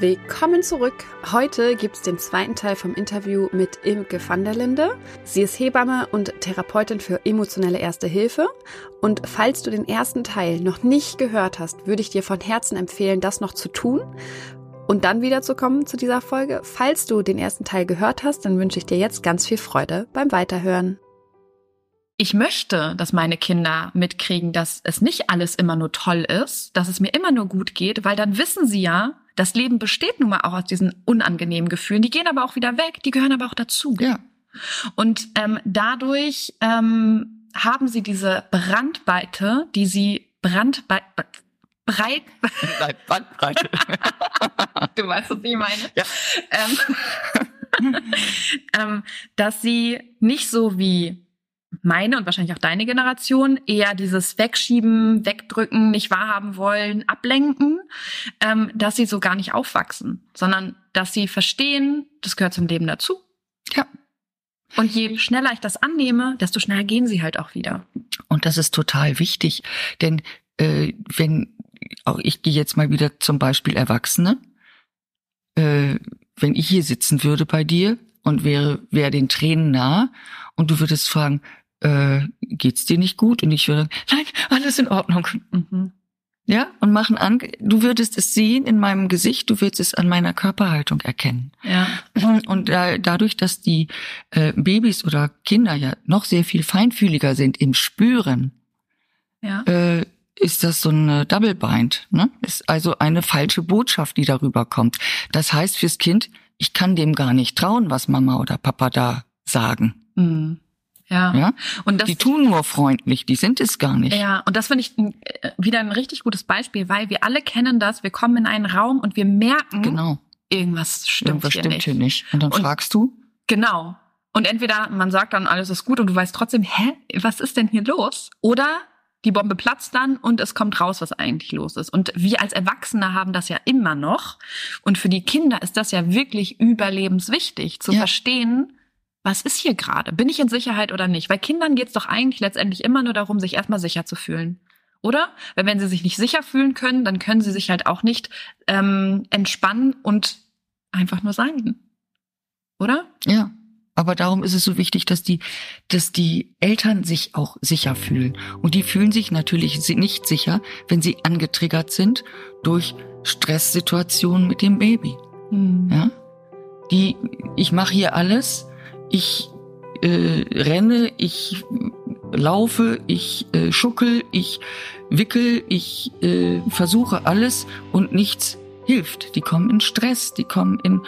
Willkommen zurück. Heute gibt es den zweiten Teil vom Interview mit Imke van der Linde. Sie ist Hebamme und Therapeutin für emotionelle Erste Hilfe. Und falls du den ersten Teil noch nicht gehört hast, würde ich dir von Herzen empfehlen, das noch zu tun und dann wiederzukommen zu dieser Folge. Falls du den ersten Teil gehört hast, dann wünsche ich dir jetzt ganz viel Freude beim Weiterhören. Ich möchte, dass meine Kinder mitkriegen, dass es nicht alles immer nur toll ist, dass es mir immer nur gut geht, weil dann wissen sie ja, das Leben besteht nun mal auch aus diesen unangenehmen Gefühlen. Die gehen aber auch wieder weg, die gehören aber auch dazu. Ja. Und ähm, dadurch ähm, haben sie diese Brandweite, die sie Brandweite breit. Nein, Bandbreite. du weißt, was ich meine. Ja. Ähm, ähm, dass sie nicht so wie meine und wahrscheinlich auch deine Generation eher dieses Wegschieben, Wegdrücken, nicht wahrhaben wollen, ablenken, ähm, dass sie so gar nicht aufwachsen, sondern dass sie verstehen, das gehört zum Leben dazu. Ja. Und je schneller ich das annehme, desto schneller gehen sie halt auch wieder. Und das ist total wichtig, denn äh, wenn auch ich gehe jetzt mal wieder zum Beispiel Erwachsene, äh, wenn ich hier sitzen würde bei dir und wäre wäre den Tränen nah und du würdest fragen, äh, geht's dir nicht gut? Und ich würde, nein, alles in Ordnung. Mhm. Ja, und machen an, du würdest es sehen in meinem Gesicht, du würdest es an meiner Körperhaltung erkennen. Ja. Und da, dadurch, dass die äh, Babys oder Kinder ja noch sehr viel feinfühliger sind im Spüren, ja. äh, ist das so ein Double Bind, ne? Ist also eine falsche Botschaft, die darüber kommt. Das heißt fürs Kind, ich kann dem gar nicht trauen, was Mama oder Papa da sagen. Mhm. Ja. ja? Und das, die tun nur freundlich, die sind es gar nicht. Ja, und das finde ich äh, wieder ein richtig gutes Beispiel, weil wir alle kennen das. Wir kommen in einen Raum und wir merken, genau. irgendwas stimmt, Irgendwas hier, stimmt nicht. hier nicht. Und dann Und- fragst du, Genau. Und entweder man sagt dann, alles ist gut und du weißt trotzdem, hä, was ist denn hier los? Oder die Bombe platzt dann und es kommt raus, was eigentlich los ist. Und wir als Erwachsene haben das ja immer noch. Und für die Kinder ist das ja wirklich überlebenswichtig, zu Ja. verstehen, was ist hier gerade? Bin ich in Sicherheit oder nicht? Weil Kindern geht's doch eigentlich letztendlich immer nur darum, sich erstmal sicher zu fühlen. Oder? Weil wenn sie sich nicht sicher fühlen können, dann können sie sich halt auch nicht ähm, entspannen und einfach nur sein. Oder? Ja. Aber darum ist es so wichtig, dass die, dass die Eltern sich auch sicher fühlen. Und die fühlen sich natürlich nicht sicher, wenn sie angetriggert sind durch Stresssituationen mit dem Baby. Ja? Die, ich mache hier alles, ich äh, renne, ich laufe, ich äh, schuckel, ich wickel, ich äh, versuche alles und nichts hilft. Die kommen in Stress, die kommen in,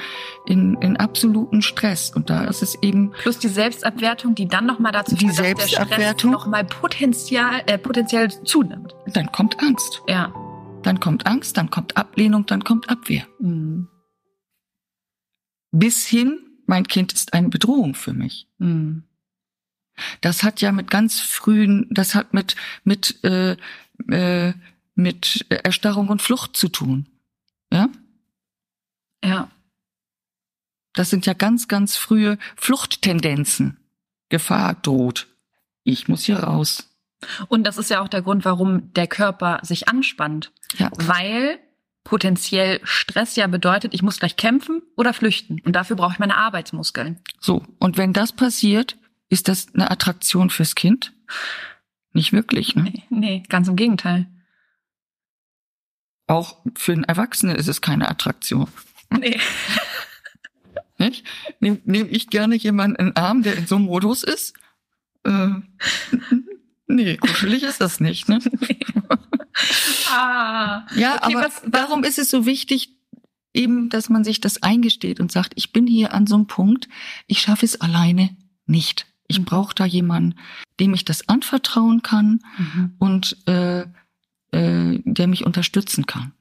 in, in absoluten Stress. Und da ist es eben Plus die Selbstabwertung, die dann nochmal dazu Die führt, dass der Stress Selbstabwertung? nochmal potenziell, äh, potenziell zunimmt. dann kommt Angst. Ja. Dann kommt Angst, dann kommt Ablehnung, dann kommt Abwehr. Mhm. Bis hin, mein Kind ist eine Bedrohung für mich. Mhm. Das hat ja mit ganz frühen, das hat mit mit äh, äh, mit Erstarrung und Flucht zu tun. Ja, Ja. das sind ja ganz ganz frühe Fluchttendenzen. Gefahr droht. Ich muss hier raus. Und das ist ja auch der Grund, warum der Körper sich anspannt. Ja, Weil potenziell Stress ja bedeutet, ich muss gleich kämpfen oder flüchten. Und dafür brauche ich meine Arbeitsmuskeln. so. Und wenn das passiert, ist das eine Attraktion fürs Kind? Nicht wirklich, ne? Nee, nee, ganz im Gegenteil. Auch für einen Erwachsenen ist es keine Attraktion. Nee. Nicht? Nehme nehm ich gerne jemanden in den Arm, der in so einem Modus ist? Äh, nee, kuschelig ist das nicht, ne? Ah. Ja, Okay, aber was- warum ist es so wichtig, eben, dass man sich das eingesteht und sagt, ich bin hier an so einem Punkt, ich schaffe es alleine nicht. Ich Mhm. brauche da jemanden, dem ich das anvertrauen kann Mhm. und äh, äh, der mich unterstützen kann.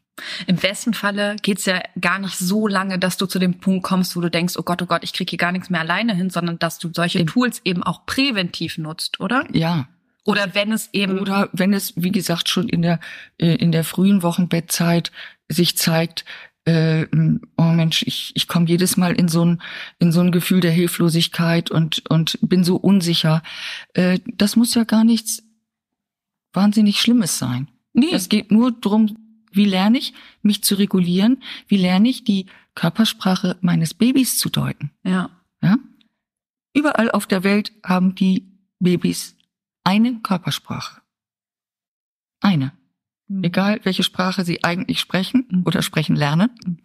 Im besten Falle geht's ja gar nicht so lange, dass du zu dem Punkt kommst, wo du denkst, oh Gott, oh Gott, ich krieg hier gar nichts mehr alleine hin, sondern dass du solche. Tools eben auch präventiv nutzt, oder? Ja, Oder wenn es eben Oder wenn es, wie gesagt, schon in der, äh, in der frühen Wochenbettzeit sich zeigt, äh, oh Mensch, ich, ich komme jedes Mal in so ein, in so ein Gefühl der Hilflosigkeit und, und bin so unsicher. Äh, das muss ja gar nichts wahnsinnig Schlimmes sein. nee, Es geht nur darum, wie lerne ich, mich zu regulieren, wie lerne ich, die Körpersprache meines Babys zu deuten. ja. Ja? Überall auf der Welt haben die Babys eine Körpersprache. Eine. Egal, welche Sprache sie eigentlich sprechen Mhm. oder sprechen lernen. Mhm.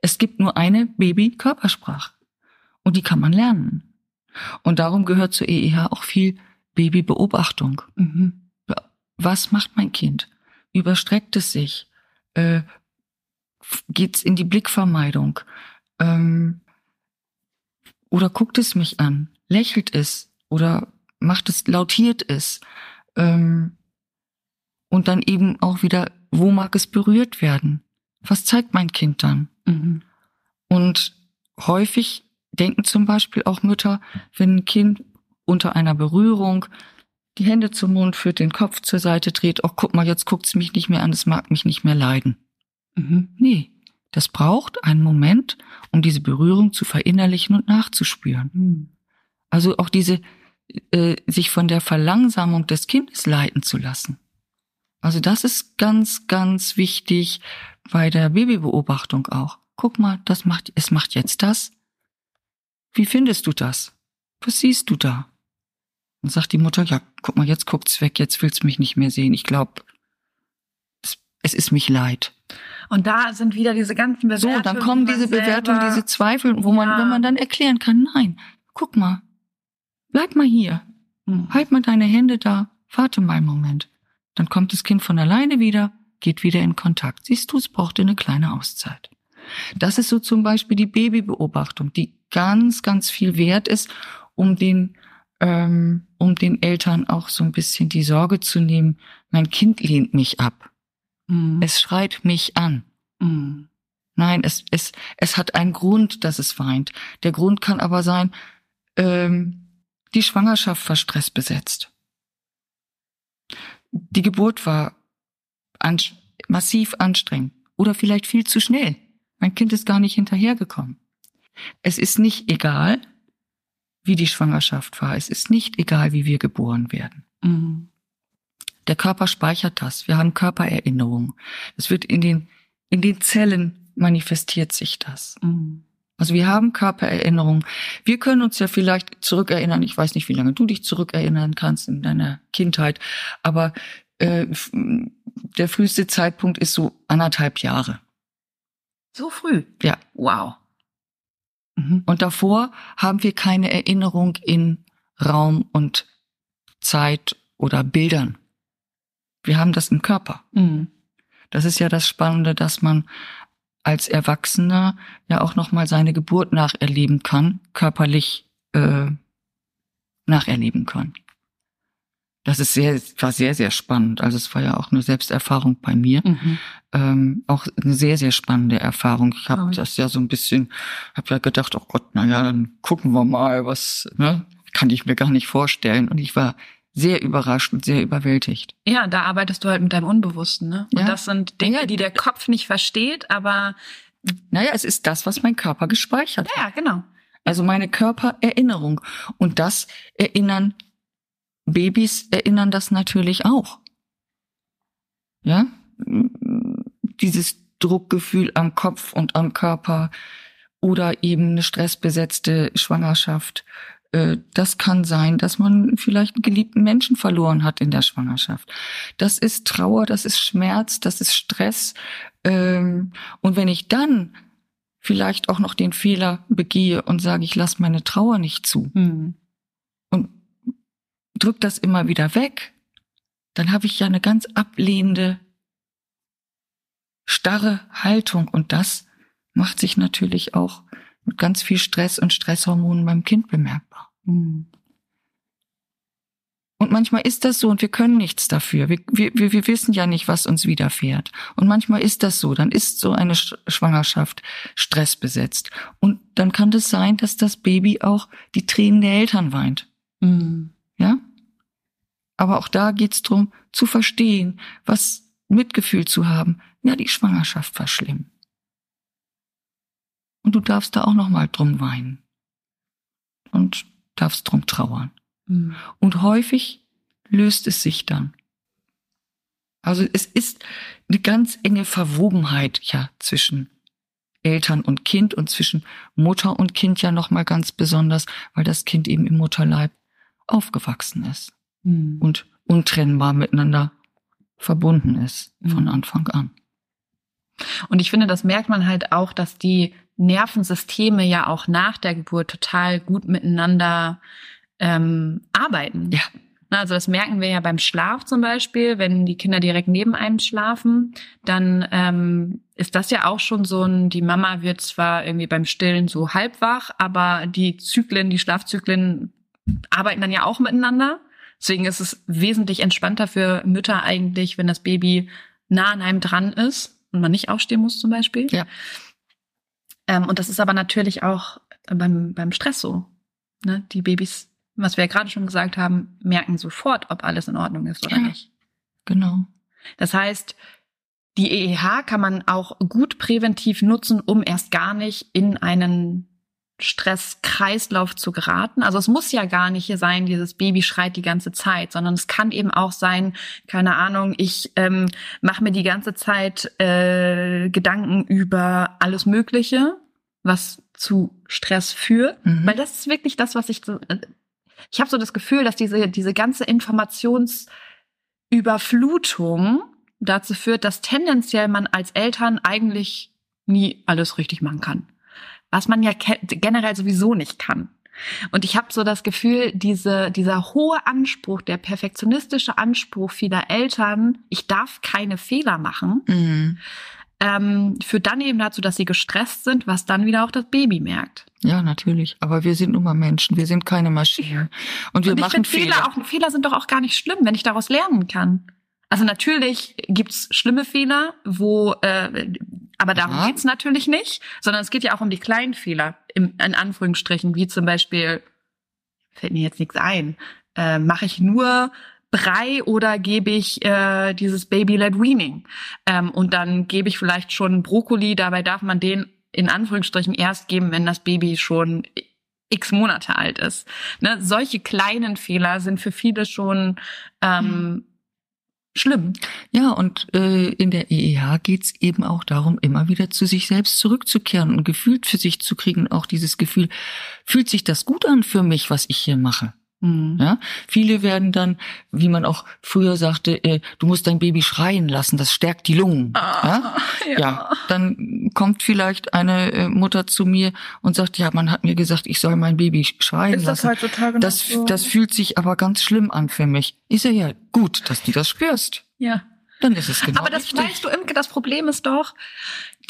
Es gibt nur eine Baby-Körpersprache. Und die kann man lernen. Und darum gehört zur EEH auch viel Babybeobachtung. Mhm. Was macht mein Kind? Überstreckt es sich? Äh, geht's in die Blickvermeidung? Ähm, oder guckt es mich an? Lächelt es? Oder macht es, lautiert es? Ähm, und dann eben auch wieder, wo mag es berührt werden? Was zeigt mein Kind dann? Mhm. Und häufig denken zum Beispiel auch Mütter, wenn ein Kind unter einer Berührung die Hände zum Mund führt, den Kopf zur Seite dreht, oh guck mal, jetzt guckt's mich nicht mehr an, es mag mich nicht mehr leiden. Mhm. Nee, das braucht einen Moment, um diese Berührung zu verinnerlichen und nachzuspüren. Mhm. Also auch diese, äh, sich von der Verlangsamung des Kindes leiten zu lassen. Also das ist ganz, ganz wichtig bei der Babybeobachtung auch. Guck mal, das macht, es macht jetzt das. Wie findest du das? Was siehst du da? Dann sagt die Mutter, ja, guck mal, jetzt guckt's weg, jetzt will's mich nicht mehr sehen. Ich glaube, es, es ist mich leid. Und da sind wieder diese ganzen Bewertungen. So, dann kommen die man diese Bewertungen, diese Zweifel, wo man, Ja. wenn man dann erklären kann, nein, guck mal, bleib mal hier, Mhm. halt mal deine Hände da, warte mal einen Moment. Dann kommt das Kind von alleine wieder, geht wieder in Kontakt. Siehst du, es brauchte eine kleine Auszeit. Das ist so zum Beispiel die Babybeobachtung, die ganz, ganz viel wert ist, um den, ähm, um den Eltern auch so ein bisschen die Sorge zu nehmen, mein Kind lehnt mich ab. Mhm. Es schreit mich an. Mhm. Nein, es, es, es hat einen Grund, dass es weint. Der Grund kann aber sein, ähm, die Schwangerschaft war stressbesetzt. Die Geburt war an, massiv anstrengend oder vielleicht viel zu schnell. Mein Kind ist gar nicht hinterhergekommen. Es ist nicht egal, wie die Schwangerschaft war. Es ist nicht egal, wie wir geboren werden. Mhm. Der Körper speichert das. Wir haben Körpererinnerung. Es wird in den, in den Zellen manifestiert sich das. Mhm. Also wir haben Körpererinnerung. Wir können uns ja vielleicht zurückerinnern. Ich weiß nicht, wie lange du dich zurückerinnern kannst in deiner Kindheit, aber äh, der früheste Zeitpunkt ist so anderthalb Jahre. So früh? Ja. Wow. Mhm. Und davor haben wir keine Erinnerung in Raum und Zeit oder Bildern. Wir haben das im Körper. Mhm. Das ist ja das Spannende, dass man als Erwachsener ja auch noch mal seine Geburt nacherleben kann, körperlich äh, nacherleben kann. Das ist sehr, war sehr, sehr spannend. Also es war ja auch eine Selbsterfahrung bei mir. Mhm. Ähm, auch eine sehr, sehr spannende Erfahrung. Ich habe Oh. das ja so ein bisschen, habe ja gedacht, oh Gott, na ja, dann gucken wir mal, was, ne? Kann ich mir gar nicht vorstellen. Und ich war sehr überrascht und sehr überwältigt. Ja, da arbeitest du halt mit deinem Unbewussten, ne? Und Ja. das sind Dinge, die der Kopf nicht versteht, aber Naja, es ist das, was mein Körper gespeichert hat. ja, genau. Also meine Körpererinnerung. Und das erinnern Babys erinnern das natürlich auch. Ja? Dieses Druckgefühl am Kopf und am Körper oder eben eine stressbesetzte Schwangerschaft. Äh, Das kann sein, dass man vielleicht einen geliebten Menschen verloren hat in der Schwangerschaft. Das ist Trauer, das ist Schmerz, das ist Stress. Ähm, Und wenn ich dann vielleicht auch noch den Fehler begehe und sage, ich lasse meine Trauer nicht zu Mhm. und drück das immer wieder weg, dann habe ich ja eine ganz ablehnende, starre Haltung und das macht sich natürlich auch mit ganz viel Stress und Stresshormonen beim Kind bemerkbar. Mhm. Und manchmal ist das so und wir können nichts dafür. Wir, wir, wir wissen ja nicht, was uns widerfährt. Und manchmal ist das so. Dann ist so eine Sch- Schwangerschaft stressbesetzt. Und dann kann es sein, dass das Baby auch die Tränen der Eltern weint. Mhm. Ja? Aber auch da geht's drum, zu verstehen, was Mitgefühl zu haben. Ja, die Schwangerschaft war schlimm. Und du darfst da auch noch mal drum weinen. Und darfst drum trauern. Mhm. Und häufig löst es sich dann. Also es ist eine ganz enge Verwobenheit ja zwischen Eltern und Kind und zwischen Mutter und Kind ja noch mal ganz besonders, weil das Kind eben im Mutterleib aufgewachsen ist Mhm. und untrennbar miteinander verbunden ist von Mhm. Anfang an. Und ich finde, das merkt man halt auch, dass die Nervensysteme ja auch nach der Geburt total gut miteinander ähm, arbeiten. Ja. Also das merken wir ja beim Schlaf zum Beispiel, wenn die Kinder direkt neben einem schlafen, dann ähm, ist das ja auch schon so ein, die Mama wird zwar irgendwie beim Stillen so halb wach, aber die Zyklen, die Schlafzyklen arbeiten dann ja auch miteinander. Deswegen ist es wesentlich entspannter für Mütter eigentlich, wenn das Baby nah an einem dran ist und man nicht aufstehen muss zum Beispiel. Ja. Ähm, und das ist aber natürlich auch beim, beim Stress so. Ne? Die Babys, was wir ja gerade schon gesagt haben, merken sofort, ob alles in Ordnung ist oder Ja. nicht. Genau. Das heißt, die EEH kann man auch gut präventiv nutzen, um erst gar nicht in einen Stresskreislauf zu geraten. Also es muss ja gar nicht sein, dieses Baby schreit die ganze Zeit, sondern es kann eben auch sein, keine Ahnung, ich ähm, mache mir die ganze Zeit äh, Gedanken über alles Mögliche, was zu Stress führt. Mhm. Weil das ist wirklich das, was ich so. äh, Ich habe so das Gefühl, dass diese, diese ganze Informationsüberflutung dazu führt, dass tendenziell man als Eltern eigentlich nie alles richtig machen kann. Was man ja generell sowieso nicht kann. Und ich habe so das Gefühl, diese, dieser hohe Anspruch, der perfektionistische Anspruch vieler Eltern, ich darf keine Fehler machen, Mhm. ähm, führt dann eben dazu, dass sie gestresst sind, was dann wieder auch das Baby merkt. Ja, natürlich. Aber wir sind nun mal Menschen. Wir sind keine Maschinen. Und wir Und ich machen finde Fehler, auch, Fehler sind doch auch gar nicht schlimm, wenn ich daraus lernen kann. Also natürlich gibt's schlimme Fehler, wo, äh, aber darum Ja. geht's natürlich nicht, sondern es geht ja auch um die kleinen Fehler, im, in Anführungsstrichen, wie zum Beispiel fällt mir jetzt nichts ein. Äh, Mache ich nur Brei oder gebe ich äh, dieses Baby-led Weaning? Ähm, und dann gebe ich vielleicht schon Brokkoli, dabei darf man den in Anführungsstrichen erst geben, wenn das Baby schon x Monate alt ist. Ne? Solche kleinen Fehler sind für viele schon ähm, mhm. Schlimm. Ja, und äh, in der EEH geht's eben auch darum, immer wieder zu sich selbst zurückzukehren und gefühlt für sich zu kriegen. Auch dieses Gefühl, fühlt sich das gut an für mich, was ich hier mache? Mhm. Ja, viele werden dann, wie man auch früher sagte, äh, du musst dein Baby schreien lassen, das stärkt die Lungen. Ah, ja? ja? Ja. dann kommt vielleicht eine äh, Mutter zu mir und sagt, ja, man hat mir gesagt, ich soll mein Baby schreien Ist lassen. Das heutzutage das, so? das fühlt sich aber ganz schlimm an für mich. Ich sage ja, gut, dass du das spürst. Ja. Dann ist es genau. Aber das richtig. weißt du, Imke, das Problem ist doch,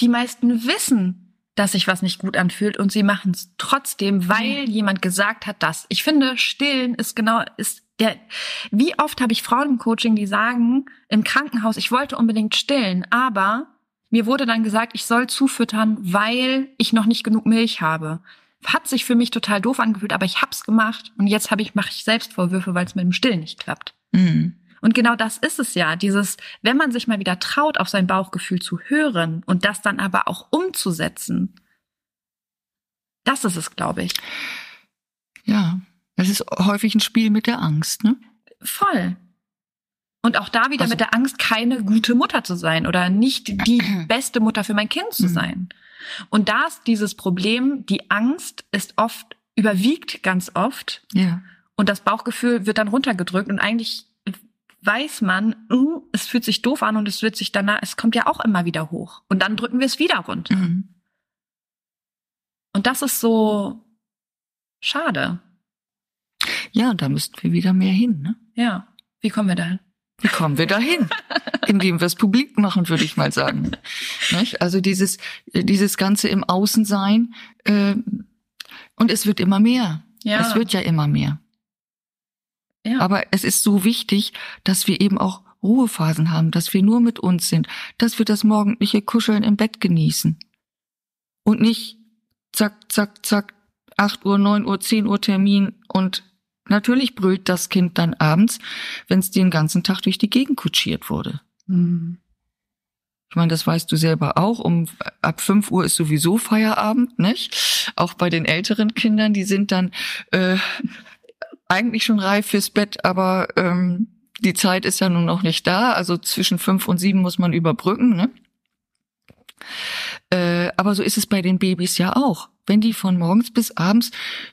die meisten wissen, dass sich was nicht gut anfühlt und sie machen es trotzdem, weil mhm. jemand gesagt hat, dass. Ich finde, stillen ist genau, ist der, wie oft habe ich Frauen im Coaching, die sagen, im Krankenhaus, ich wollte unbedingt stillen, aber mir wurde dann gesagt, ich soll zufüttern, weil ich noch nicht genug Milch habe. Hat sich für mich total doof angefühlt, aber ich hab's gemacht und jetzt habe ich, mache ich Selbstvorwürfe, weil es mit dem Stillen nicht klappt. Mhm. Und genau das ist es ja, dieses, wenn man sich mal wieder traut, auf sein Bauchgefühl zu hören und das dann aber auch umzusetzen. Das ist es, glaube ich. Ja, es ist häufig ein Spiel mit der Angst, ne? Voll. Und auch da wieder also, mit der Angst, keine gute Mutter zu sein oder nicht die beste Mutter für mein Kind zu mhm. sein. Und da ist dieses Problem, die Angst ist oft, überwiegt ganz oft. Ja. Und das Bauchgefühl wird dann runtergedrückt und eigentlich weiß man, uh, es fühlt sich doof an und es wird sich danach, es kommt ja auch immer wieder hoch. Und dann drücken wir es wieder runter. Mhm. Und das ist so schade. Ja, da müssten wir wieder mehr hin, ne? Ja. Wie kommen wir dahin? Wie kommen wir dahin? Indem wir es publik machen, würde ich mal sagen. Also dieses, dieses Ganze im Außensein, äh, und es wird immer mehr. Ja. Es wird ja immer mehr. Ja. Aber es ist so wichtig, dass wir eben auch Ruhephasen haben, dass wir nur mit uns sind, dass wir das morgendliche Kuscheln im Bett genießen. Und nicht zack, zack, zack, 8 Uhr, 9 Uhr, 10 Uhr Termin und natürlich brüllt das Kind dann abends, wenn es den ganzen Tag durch die Gegend kutschiert wurde. Mhm. Ich meine, das weißt du selber auch. Um ab 5 Uhr ist sowieso Feierabend, nicht? Auch bei den älteren Kindern, die sind dann äh, eigentlich schon reif fürs Bett, aber ähm, die Zeit ist ja nun noch nicht da. Also zwischen fünf und sieben muss man überbrücken. Ne? Äh, aber so ist es bei den Babys ja auch. Wenn die von morgens bis abends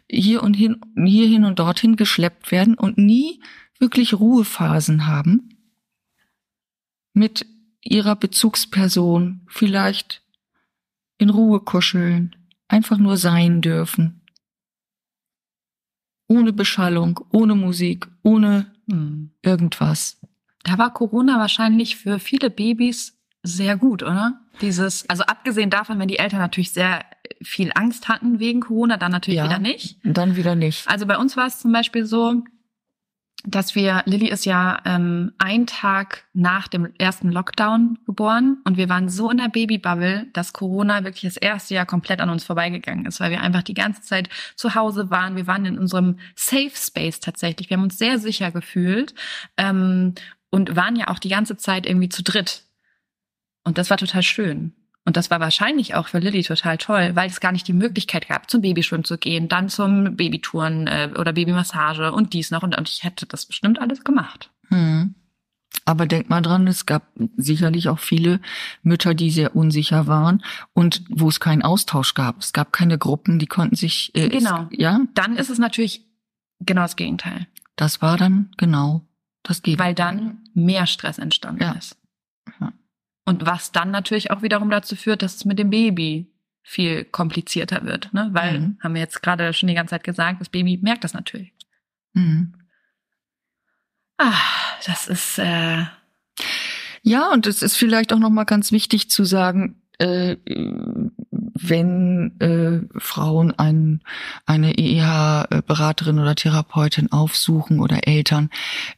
hier und hin, hier hin und dorthin geschleppt werden und nie wirklich Ruhephasen haben mit ihrer Bezugsperson, vielleicht in Ruhe kuscheln, einfach nur sein dürfen ohne Beschallung, ohne Musik, ohne hm. irgendwas. Da war Corona wahrscheinlich für viele Babys sehr gut, oder? Dieses, also abgesehen davon, wenn die Eltern natürlich sehr viel Angst hatten wegen Corona, dann natürlich ja, wieder nicht. Dann wieder nicht. Also bei uns war es zum Beispiel so, dass wir, Lilly ist ja ähm, ein Tag nach dem ersten Lockdown geboren und wir waren so in der Babybubble, dass Corona wirklich das erste Jahr komplett an uns vorbeigegangen ist, weil wir einfach die ganze Zeit zu Hause waren. Wir waren in unserem Safe Space tatsächlich. Wir haben uns sehr sicher gefühlt ähm, und waren ja auch die ganze Zeit irgendwie zu dritt. Und das war total schön. Und das war wahrscheinlich auch für Lilly total toll, weil es gar nicht die Möglichkeit gab, zum Babyschwimmen zu gehen, dann zum Babytouren äh, oder Babymassage und dies noch. Und, und ich hätte das bestimmt alles gemacht. Hm. Aber denk mal dran, es gab sicherlich auch viele Mütter, die sehr unsicher waren und wo es keinen Austausch gab. Es gab keine Gruppen, die konnten sich. Äh, genau. Es, ja. Dann ist es natürlich genau das Gegenteil. Das war dann genau das Gegenteil. Weil dann mehr Stress entstanden ja. ist. Ja. Und was dann natürlich auch wiederum dazu führt, dass es mit dem Baby viel komplizierter wird, ne? Weil, mhm. haben wir jetzt gerade schon die ganze Zeit gesagt, das Baby merkt das natürlich. Mhm. Ah, das ist äh ja, und es ist vielleicht auch noch mal ganz wichtig zu sagen, äh, wenn äh, Frauen ein, eine EEH-Beraterin oder Therapeutin aufsuchen oder Eltern,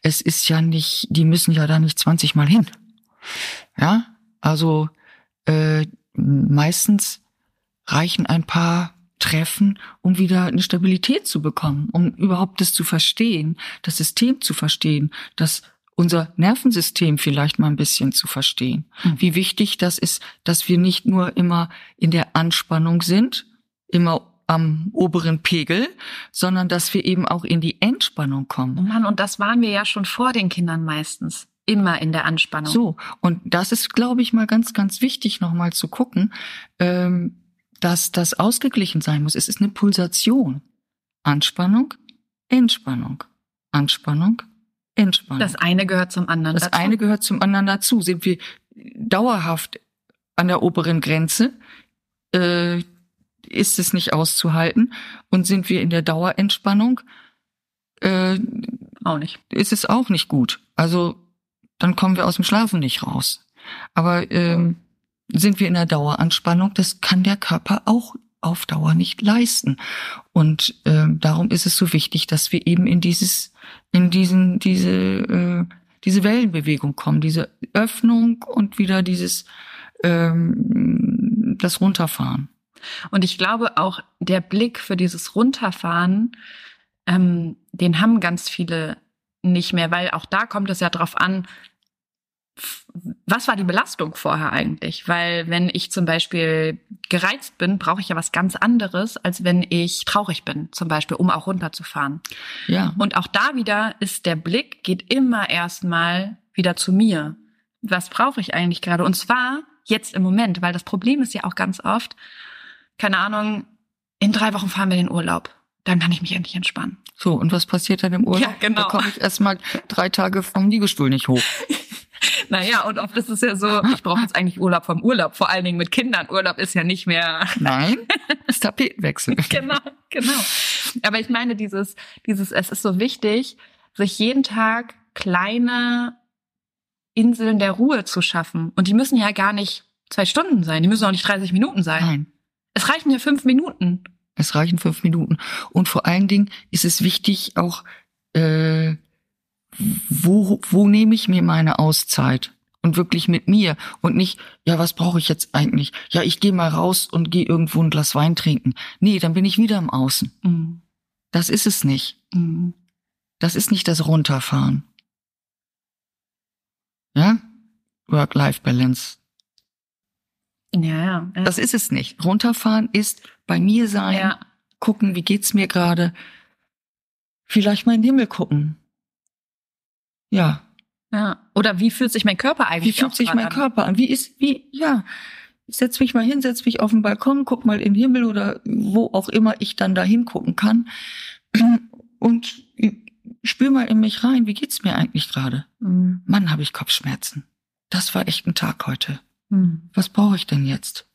es ist ja nicht, die müssen ja da nicht 20 Mal hin. Ja, also äh, meistens reichen ein paar treffen, um wieder eine Stabilität zu bekommen, um überhaupt das zu verstehen, das System zu verstehen, das unser Nervensystem vielleicht mal ein bisschen zu verstehen. Mhm. Wie wichtig das ist, dass wir nicht nur immer in der Anspannung sind, immer am oberen Pegel, sondern dass wir eben auch in die Entspannung Oh kommen. Mann, und das waren wir ja schon vor den Kindern meistens. Immer in der Anspannung. So, und das ist, glaube ich, mal ganz, ganz wichtig, nochmal zu gucken, ähm, dass das ausgeglichen sein muss. Es ist eine Pulsation. Anspannung, Entspannung. Anspannung, Entspannung. Das eine gehört zum anderen. Das dazu. eine gehört zum anderen dazu. Sind wir dauerhaft an der oberen Grenze, äh, ist es nicht auszuhalten. Und sind wir in der Dauerentspannung, äh, auch nicht. ist es auch nicht gut. Also dann kommen wir aus dem Schlafen nicht raus. Aber ähm, sind wir in der Daueranspannung, das kann der Körper auch auf Dauer nicht leisten. Und ähm, darum ist es so wichtig, dass wir eben in dieses, in diesen, diese, äh, diese Wellenbewegung kommen, diese Öffnung und wieder dieses ähm, das Runterfahren. Und ich glaube auch, der Blick für dieses Runterfahren, ähm, den haben ganz viele nicht mehr, weil auch da kommt es ja drauf an, was war die Belastung vorher eigentlich? Weil wenn ich zum Beispiel gereizt bin, brauche ich ja was ganz anderes, als wenn ich traurig bin, zum Beispiel, um auch runterzufahren. Ja. Und auch da wieder ist der Blick, geht immer erstmal wieder zu mir. Was brauche ich eigentlich gerade? Und zwar jetzt im Moment, weil das Problem ist ja auch ganz oft, keine Ahnung, in drei Wochen fahren wir in den Urlaub. Dann kann ich mich endlich entspannen. So, und was passiert dann im Urlaub? Ja, genau. Da komme ich erstmal drei Tage vom Liegestuhl nicht hoch. Naja, und oft ist es ja so, ich brauche jetzt eigentlich Urlaub vom Urlaub, vor allen Dingen mit Kindern. Urlaub ist ja nicht mehr Nein, das Tapetenwechsel. genau, genau. Aber ich meine, dieses, dieses, es ist so wichtig, sich jeden Tag kleine Inseln der Ruhe zu schaffen. Und die müssen ja gar nicht zwei Stunden sein, die müssen auch nicht 30 Minuten sein. Nein, Es reichen ja fünf Minuten. es reichen fünf Minuten. Und vor allen Dingen ist es wichtig auch, äh, wo, wo nehme ich mir meine Auszeit? Und wirklich mit mir und nicht, ja, was brauche ich jetzt eigentlich? Ja, ich gehe mal raus und gehe irgendwo ein Glas Wein trinken. Nee, dann bin ich wieder im Außen. Mhm. Das ist es nicht. Mhm. Das ist nicht das Runterfahren. Ja? Work-Life-Balance. Ja, ja. ja. Das ist es nicht. Runterfahren ist bei mir sein, ja. gucken, wie geht's mir gerade. Vielleicht mal in den Himmel gucken. Ja. ja. Oder wie fühlt sich mein Körper Wie eigentlich fühlt auch sich gerade mein an? Körper an? Wie ist, wie, ja. Ich setz mich mal hin, setz mich auf den Balkon, guck mal in den Himmel oder wo auch immer ich dann da hingucken kann. Und spür mal in mich rein, wie geht's mir eigentlich gerade? Mhm. Mann, habe ich Kopfschmerzen. Das war echt ein Tag heute. Mhm. Was brauche ich denn jetzt?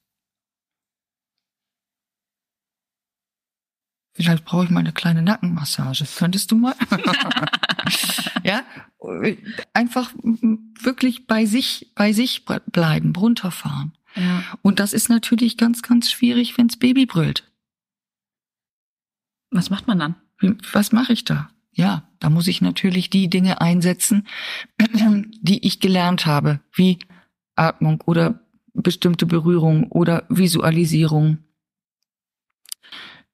Vielleicht brauche ich mal eine kleine Nackenmassage. Könntest du mal? ja, einfach wirklich bei sich, bei sich bleiben, runterfahren. Ja. Und das ist natürlich ganz, ganz schwierig, wenns Baby brüllt. Was macht man dann? Wie- Was mache ich da? Ja, da muss ich natürlich die Dinge einsetzen, die ich gelernt habe, wie Atmung oder bestimmte Berührung oder Visualisierung.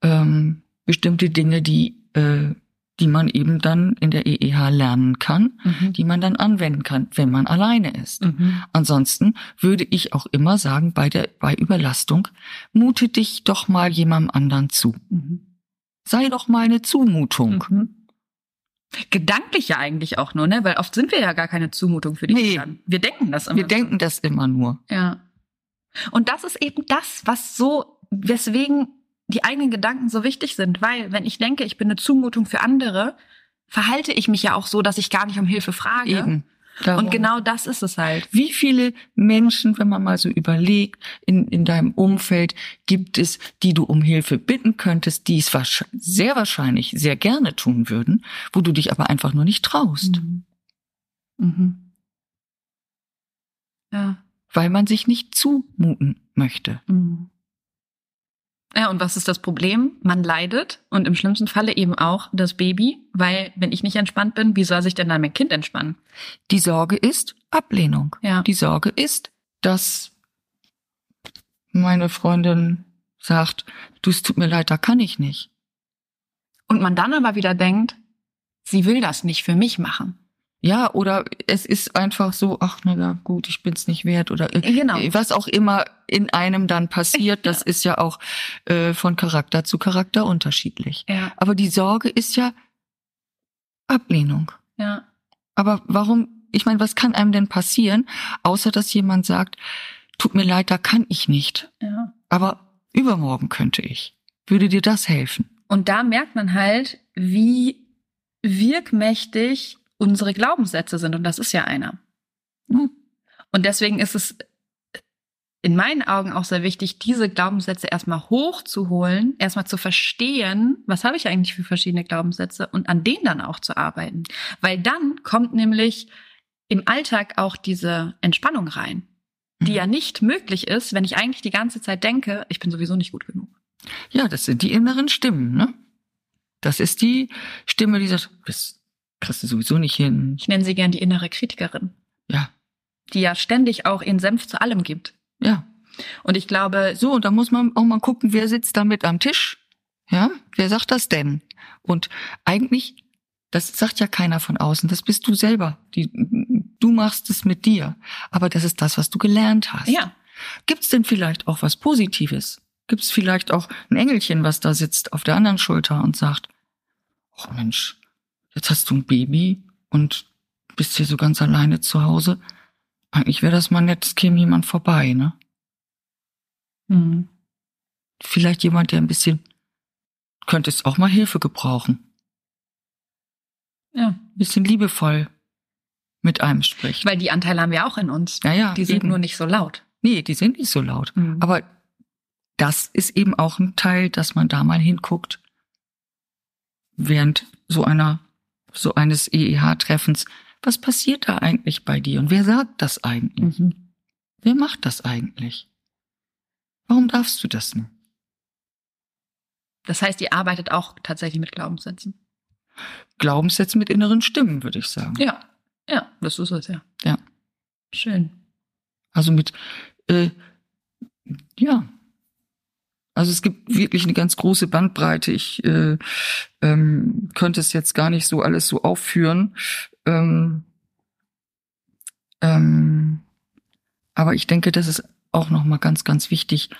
Ähm, bestimmte Dinge, die, äh, die man eben dann in der EEH lernen kann, Mhm. die man dann anwenden kann, wenn man alleine ist. Mhm. Ansonsten würde ich auch immer sagen, bei der, bei Überlastung, mute dich doch mal jemandem anderen zu. Mhm. Sei doch mal eine Zumutung. Mhm. Gedanklich ja eigentlich auch nur, ne? Weil oft sind wir ja gar keine Zumutung für die Nee. Kinder. Wir denken das immer. Wir denken das immer nur. Ja. Und das ist eben das, was so, weswegen die eigenen Gedanken so wichtig sind. Weil, wenn ich denke, ich bin eine Zumutung für andere, verhalte ich mich ja auch so, dass ich gar nicht um Hilfe frage. Eben. Darum. Und genau das ist es halt. Wie viele Menschen, wenn man mal so überlegt, in, in deinem Umfeld gibt es, die du um Hilfe bitten könntest, die es sehr wahrscheinlich sehr gerne tun würden, wo du dich aber einfach nur nicht traust, Mhm. Mhm. Ja. weil man sich nicht zumuten möchte. Mhm. Ja, und was ist das Problem? Man leidet und im schlimmsten Falle eben auch das Baby, weil wenn ich nicht entspannt bin, wie soll sich denn dann mein Kind entspannen? Die Sorge ist Ablehnung. Ja. Die Sorge ist, dass meine Freundin sagt, du, es tut mir leid, da kann ich nicht. Und man dann aber wieder denkt, sie will das nicht für mich machen. Ja, oder es ist einfach so, ach na ja, gut, ich bin's nicht wert oder Genau. was auch immer in einem dann passiert, das ist ja auch äh, von Charakter zu Charakter unterschiedlich. Ja, Aber die Sorge ist ja Ablehnung. ja. Aber warum, ich meine, was kann einem denn passieren, außer dass jemand sagt, tut mir leid, da kann ich nicht, ja. aber übermorgen könnte ich. Würde dir das helfen? Und da merkt man halt, wie wirkmächtig unsere Glaubenssätze sind. Und das ist ja einer. Hm. Und deswegen ist es in meinen Augen auch sehr wichtig, diese Glaubenssätze erstmal hochzuholen, erstmal zu verstehen, was habe ich eigentlich für verschiedene Glaubenssätze und an denen dann auch zu arbeiten. Weil dann kommt nämlich im Alltag auch diese Entspannung rein, die Mhm. ja nicht möglich ist, wenn ich eigentlich die ganze Zeit denke, ich bin sowieso nicht gut genug. Ja, das sind die inneren Stimmen, ne? Das ist die Stimme, die sagt, das kriegst du sowieso nicht hin. Ich nenne sie gern die innere Kritikerin, Ja, die ja ständig auch ihren Senf zu allem gibt. ja. Und ich glaube, So, und da muss man auch mal gucken, wer sitzt da mit am Tisch. Ja, wer sagt das denn? Und eigentlich, das sagt ja keiner von außen, das bist du selber. Die, du machst es mit dir. Aber das ist das, was du gelernt hast. ja, Gibt's denn vielleicht auch was Positives? Gibt's vielleicht auch ein Engelchen, was da sitzt auf der anderen Schulter und sagt, oh Mensch, jetzt hast du ein Baby und bist hier so ganz alleine zu Hause. Eigentlich wäre das mal nett, es käme jemand vorbei, ne? hm. Vielleicht jemand, der ein bisschen, könnte es auch mal Hilfe gebrauchen. ja, Ein bisschen liebevoll mit einem spricht. weil die Anteile haben wir auch in uns. ja, ja, Die sind eben. nur nicht so laut. Nee, die sind nicht so laut. Mhm. Aber das ist eben auch ein Teil, dass man da mal hinguckt, während so einer, so eines EEH-Treffens, was passiert da eigentlich bei dir und wer sagt das eigentlich? Mhm. Wer macht das eigentlich? Warum darfst du das nicht? Das heißt, ihr arbeitet auch tatsächlich mit Glaubenssätzen. Glaubenssätze mit inneren Stimmen, würde ich sagen. Ja, ja, das ist es ja. Ja. Schön. Also mit, äh, ja. Also es gibt wirklich eine ganz große Bandbreite. Ich äh, ähm, könnte es jetzt gar nicht so alles so aufführen. Ähm, ähm, aber ich denke, das ist auch noch mal ganz, ganz wichtig,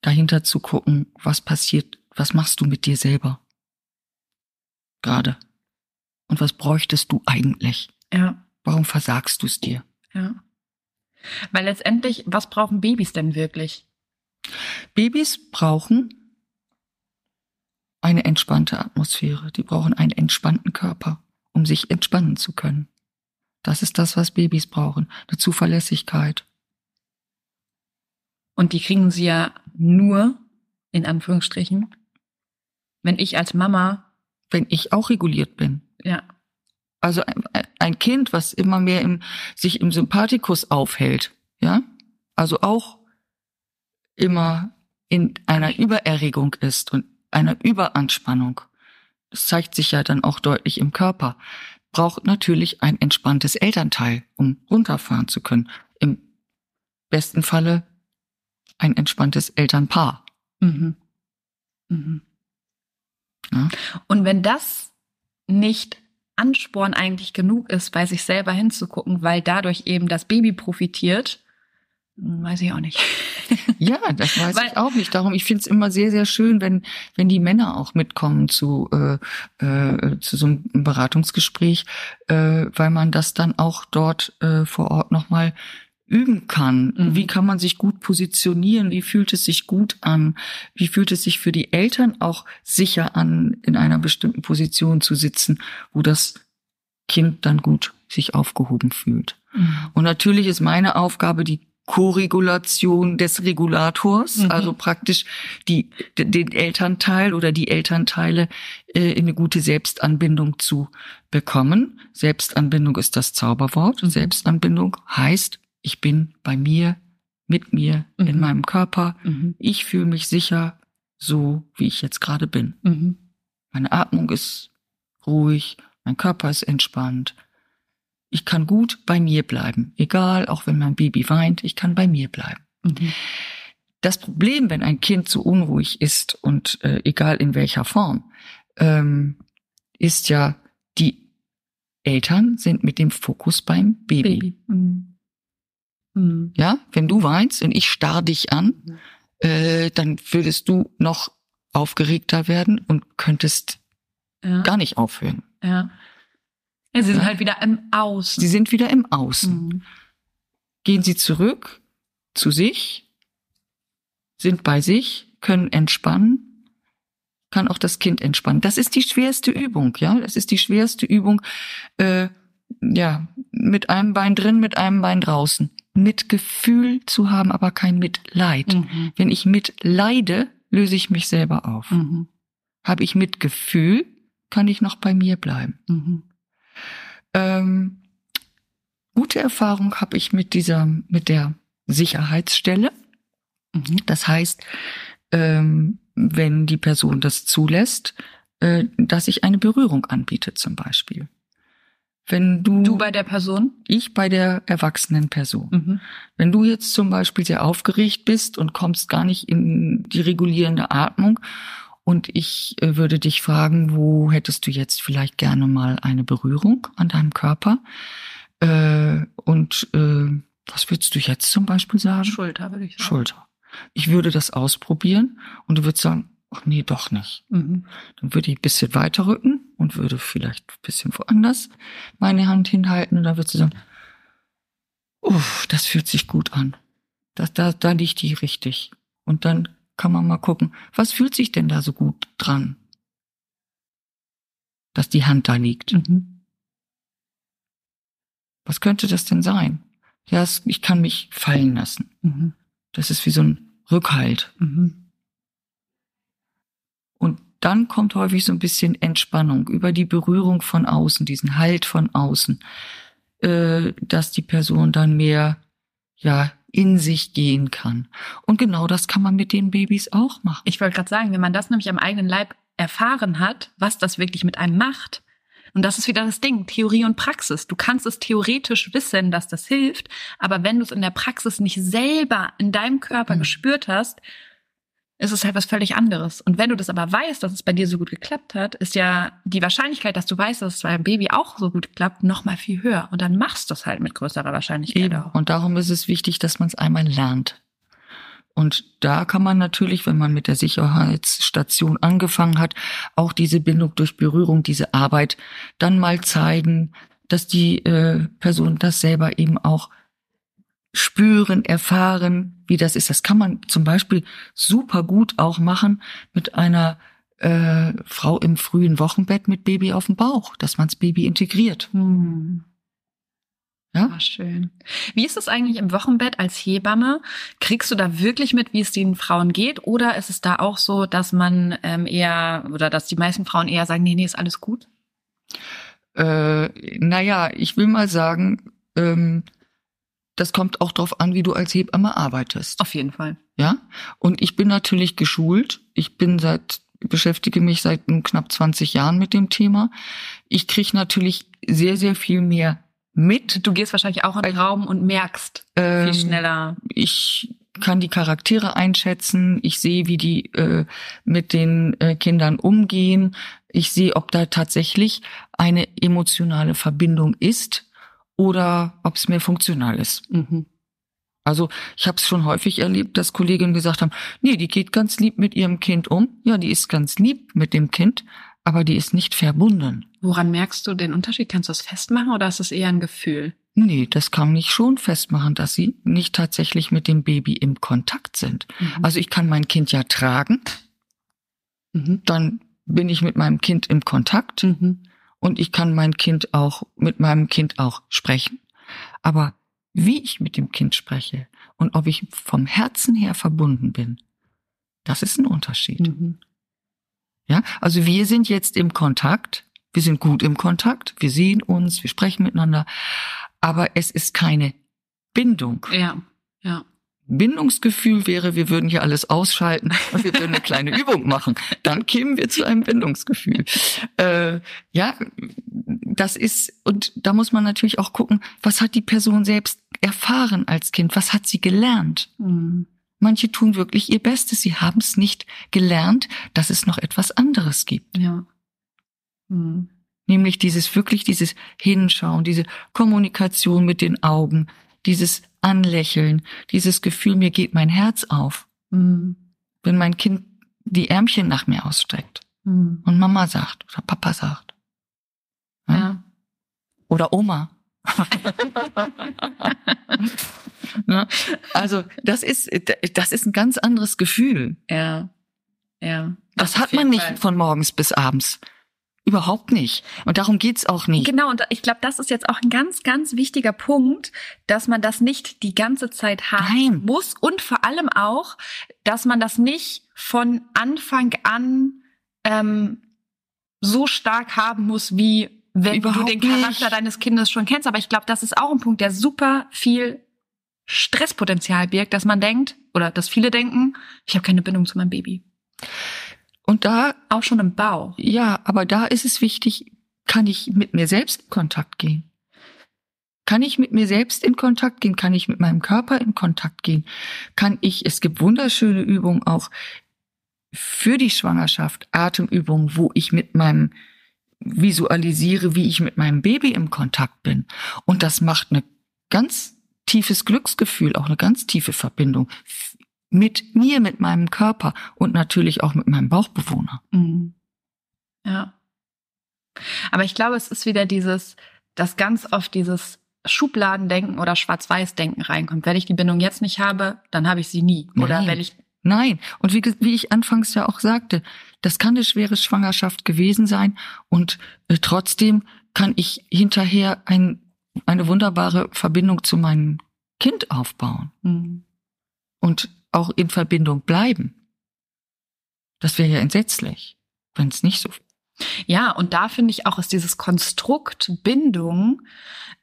dahinter zu gucken, was passiert, was machst du mit dir selber gerade und was bräuchtest du eigentlich? Ja, Warum versagst du es dir? ja. Weil letztendlich, was brauchen Babys denn wirklich? Babys brauchen eine entspannte Atmosphäre. Die brauchen einen entspannten Körper, um sich entspannen zu können. Das ist das, was Babys brauchen. Eine Zuverlässigkeit. Und die kriegen sie ja nur, in Anführungsstrichen, wenn ich als Mama, Wenn ich auch reguliert bin. ja, Also ein, ein Kind, was immer mehr im, sich im Sympathikus aufhält, ja, also auch immer in einer Übererregung ist und einer Überanspannung, das zeigt sich ja dann auch deutlich im Körper, braucht natürlich ein entspanntes Elternteil, um runterfahren zu können. Im besten Falle ein entspanntes Elternpaar. Mhm. Mhm. Ja. Und wenn das nicht Ansporn eigentlich genug ist, bei sich selber hinzugucken, weil dadurch eben das Baby profitiert, weiß ich auch nicht. Ja, das weiß Weil- ich auch nicht. Darum, ich finde es immer sehr, sehr schön, wenn, wenn die Männer auch mitkommen zu, äh, äh, zu so einem Beratungsgespräch, äh, weil man das dann auch dort äh, vor Ort nochmal üben kann. Mhm. Wie kann man sich gut positionieren? Wie fühlt es sich gut an? Wie fühlt es sich für die Eltern auch sicher an, in einer bestimmten Position zu sitzen, wo das Kind dann gut sich aufgehoben fühlt? Und natürlich ist meine Aufgabe die Koregulation des Regulators, Mhm. also praktisch die, den Elternteil oder die Elternteile äh, in eine gute Selbstanbindung zu bekommen. Selbstanbindung ist das Zauberwort. Mhm. Selbstanbindung heißt, ich bin bei mir, mit mir, in Mhm. meinem Körper. Mhm. Ich fühle mich sicher, so wie ich jetzt gerade bin. Mhm. Meine Atmung ist ruhig, mein Körper ist entspannt. Ich kann gut bei mir bleiben, egal, auch wenn mein Baby weint, ich kann bei mir bleiben. Mhm. Das Problem, wenn ein Kind so unruhig ist und äh, egal in welcher Form, ähm, ist ja, die Eltern sind mit dem Fokus beim Baby. Baby. Mhm. Mhm. Ja, wenn du weinst und ich starr dich an, Mhm. äh, dann würdest du noch aufgeregter werden und könntest Ja. gar nicht aufhören. ja. Ja, sie sind halt wieder im Außen. Sie sind wieder im Außen. Mhm. Gehen sie zurück zu sich, sind bei sich, können entspannen, kann auch das Kind entspannen. Das ist die schwerste Übung, ja. Das ist die schwerste Übung, äh, ja, mit einem Bein drin, mit einem Bein draußen. Mit Gefühl zu haben, aber kein Mitleid. Mhm. Wenn ich mitleide, löse ich mich selber auf. Mhm. Habe ich Mitgefühl, kann ich noch bei mir bleiben. Mhm. Ähm, gute Erfahrung habe ich mit dieser, mit der Sicherheitsstelle. Mhm. Das heißt, ähm, wenn die Person das zulässt, äh, dass ich eine Berührung anbiete zum Beispiel. Wenn du, Du bei der Person? ich bei der erwachsenen Person. Mhm. Wenn du jetzt zum Beispiel sehr aufgeregt bist und kommst gar nicht in die regulierende Atmung und ich äh, würde dich fragen, wo hättest du jetzt vielleicht gerne mal eine Berührung an deinem Körper? Äh, und äh, was würdest du jetzt zum Beispiel sagen? Schulter, würde ich sagen. Schulter. Ich würde das ausprobieren und du würdest sagen, ach nee, doch nicht. Mhm. Dann würde ich ein bisschen weiter rücken und würde vielleicht ein bisschen woanders meine Hand hinhalten und dann würdest du sagen, uff, das fühlt sich gut an. Das, da, da liegt die richtig. Und dann kann man mal gucken, was fühlt sich denn da so gut dran? Dass die Hand da liegt. Mhm. Was könnte das denn sein? Ja, ich kann mich fallen lassen. Mhm. Das ist wie so ein Rückhalt. Mhm. Und dann kommt häufig so ein bisschen Entspannung über die Berührung von außen, diesen Halt von außen, äh, dass die Person dann mehr, ja, in sich gehen kann. Und genau das kann man mit den Babys auch machen. Ich wollte gerade sagen, wenn man das nämlich am eigenen Leib erfahren hat, was das wirklich mit einem macht, und das ist wieder das Ding, Theorie und Praxis. Du kannst es theoretisch wissen, dass das hilft, aber wenn du es in der Praxis nicht selber in deinem Körper Mhm. gespürt hast, ist es halt was völlig anderes. Und wenn du das aber weißt, dass es bei dir so gut geklappt hat, ist ja die Wahrscheinlichkeit, dass du weißt, dass es beim Baby auch so gut klappt, noch mal viel höher. Und dann machst du es halt mit größerer Wahrscheinlichkeit Eben. auch. Und darum ist es wichtig, dass man es einmal lernt. Und da kann man natürlich, wenn man mit der Sicherheitsstation angefangen hat, auch diese Bindung durch Berührung, diese Arbeit dann mal zeigen, dass die äh, Person das selber eben auch spüren, erfahren, wie das ist. Das kann man zum Beispiel super gut auch machen mit einer äh, Frau im frühen Wochenbett mit Baby auf dem Bauch, dass man das Baby integriert. Hm. Ja? Ah, schön. Wie ist es eigentlich im Wochenbett als Hebamme? Kriegst du da wirklich mit, wie es den Frauen geht? Oder ist es da auch so, dass man ähm, eher oder dass die meisten Frauen eher sagen, nee, nee, ist alles gut? Äh, naja, ich will mal sagen, ähm, das kommt auch drauf an, wie du als Hebamme arbeitest. Auf jeden Fall. Ja? Und ich bin natürlich geschult. Ich bin seit, beschäftige mich seit nun knapp 20 Jahren mit dem Thema. Ich kriege natürlich sehr, sehr viel mehr mit. Du gehst wahrscheinlich auch in den Raum und merkst Ähm, viel schneller. Ich kann die Charaktere einschätzen. Ich sehe, wie die äh, mit den äh, Kindern umgehen. Ich sehe, ob da tatsächlich eine emotionale Verbindung ist oder ob es mehr funktional ist. Mhm. Also ich habe es schon häufig erlebt, dass Kolleginnen gesagt haben, nee, die geht ganz lieb mit ihrem Kind um. Ja, die ist ganz lieb mit dem Kind, aber die ist nicht verbunden. Woran merkst du den Unterschied? Kannst du das festmachen oder ist es eher ein Gefühl? Nee, das kann ich schon festmachen, dass sie nicht tatsächlich mit dem Baby im Kontakt sind. Mhm. Also ich kann mein Kind ja tragen, Mhm. dann bin ich mit meinem Kind im Kontakt Mhm. Und ich kann mein Kind auch mit meinem Kind auch sprechen. Aber wie ich mit dem Kind spreche und ob ich vom Herzen her verbunden bin, das ist ein Unterschied. Mhm. Ja, also wir sind jetzt im Kontakt. Wir sind gut im Kontakt. Wir sehen uns, wir sprechen miteinander. Aber es ist keine Bindung. Ja, ja. Bindungsgefühl wäre, wir würden hier alles ausschalten und wir würden eine kleine Übung machen. Dann kämen wir zu einem Bindungsgefühl. Äh, ja, das ist, und da muss man natürlich auch gucken, was hat die Person selbst erfahren als Kind? Was hat sie gelernt? Mhm. manche tun wirklich ihr Bestes. Sie haben es nicht gelernt, dass es noch etwas anderes gibt. Ja. Hm. Nämlich dieses wirklich dieses Hinschauen, diese Kommunikation mit den Augen, dieses Anlächeln, dieses Gefühl, mir geht mein Herz auf, Hm. wenn mein Kind die Ärmchen nach mir ausstreckt Hm. und Mama sagt oder Papa sagt. Ja? Ja. Oder Oma. ne? Also das ist das ist ein ganz anderes Gefühl. Ja. Ja. Das hat man nicht Fall. von morgens bis abends. Überhaupt nicht. Und darum geht's auch nicht. Genau, und ich glaube, das ist jetzt auch ein ganz, ganz wichtiger Punkt, dass man das nicht die ganze Zeit haben Nein. muss und vor allem auch, dass man das nicht von Anfang an ähm, so stark haben muss, wie wenn Überhaupt du den Charakter nicht. deines Kindes schon kennst. Aber ich glaube, das ist auch ein Punkt, der super viel Stresspotenzial birgt, dass man denkt, oder dass viele denken, ich habe keine Bindung zu meinem Baby. Und da, Auch schon im Bau. ja, aber da ist es wichtig, kann ich mit mir selbst in Kontakt gehen? Kann ich mit mir selbst in Kontakt gehen? Kann ich mit meinem Körper in Kontakt gehen? Kann ich, es gibt wunderschöne Übungen auch für die Schwangerschaft, Atemübungen, wo ich mit meinem visualisiere, wie ich mit meinem Baby im Kontakt bin. Und das macht eine ganz tiefes Glücksgefühl, auch eine ganz tiefe Verbindung mit mir, mit meinem Körper und natürlich auch mit meinem Bauchbewohner. Mhm. Ja. Aber ich glaube, es ist wieder dieses, dass ganz oft dieses Schubladendenken oder Schwarz-Weiß-Denken reinkommt. Wenn ich die Bindung jetzt nicht habe, dann habe ich sie nie. Oder Nein. wenn ich, Nein, und wie, wie ich anfangs ja auch sagte, das kann eine schwere Schwangerschaft gewesen sein und äh, trotzdem kann ich hinterher ein, eine wunderbare Verbindung zu meinem Kind aufbauen Mhm. und auch in Verbindung bleiben. Das wäre ja entsetzlich, wenn es nicht so ja, und da finde ich auch, ist dieses Konstrukt Bindung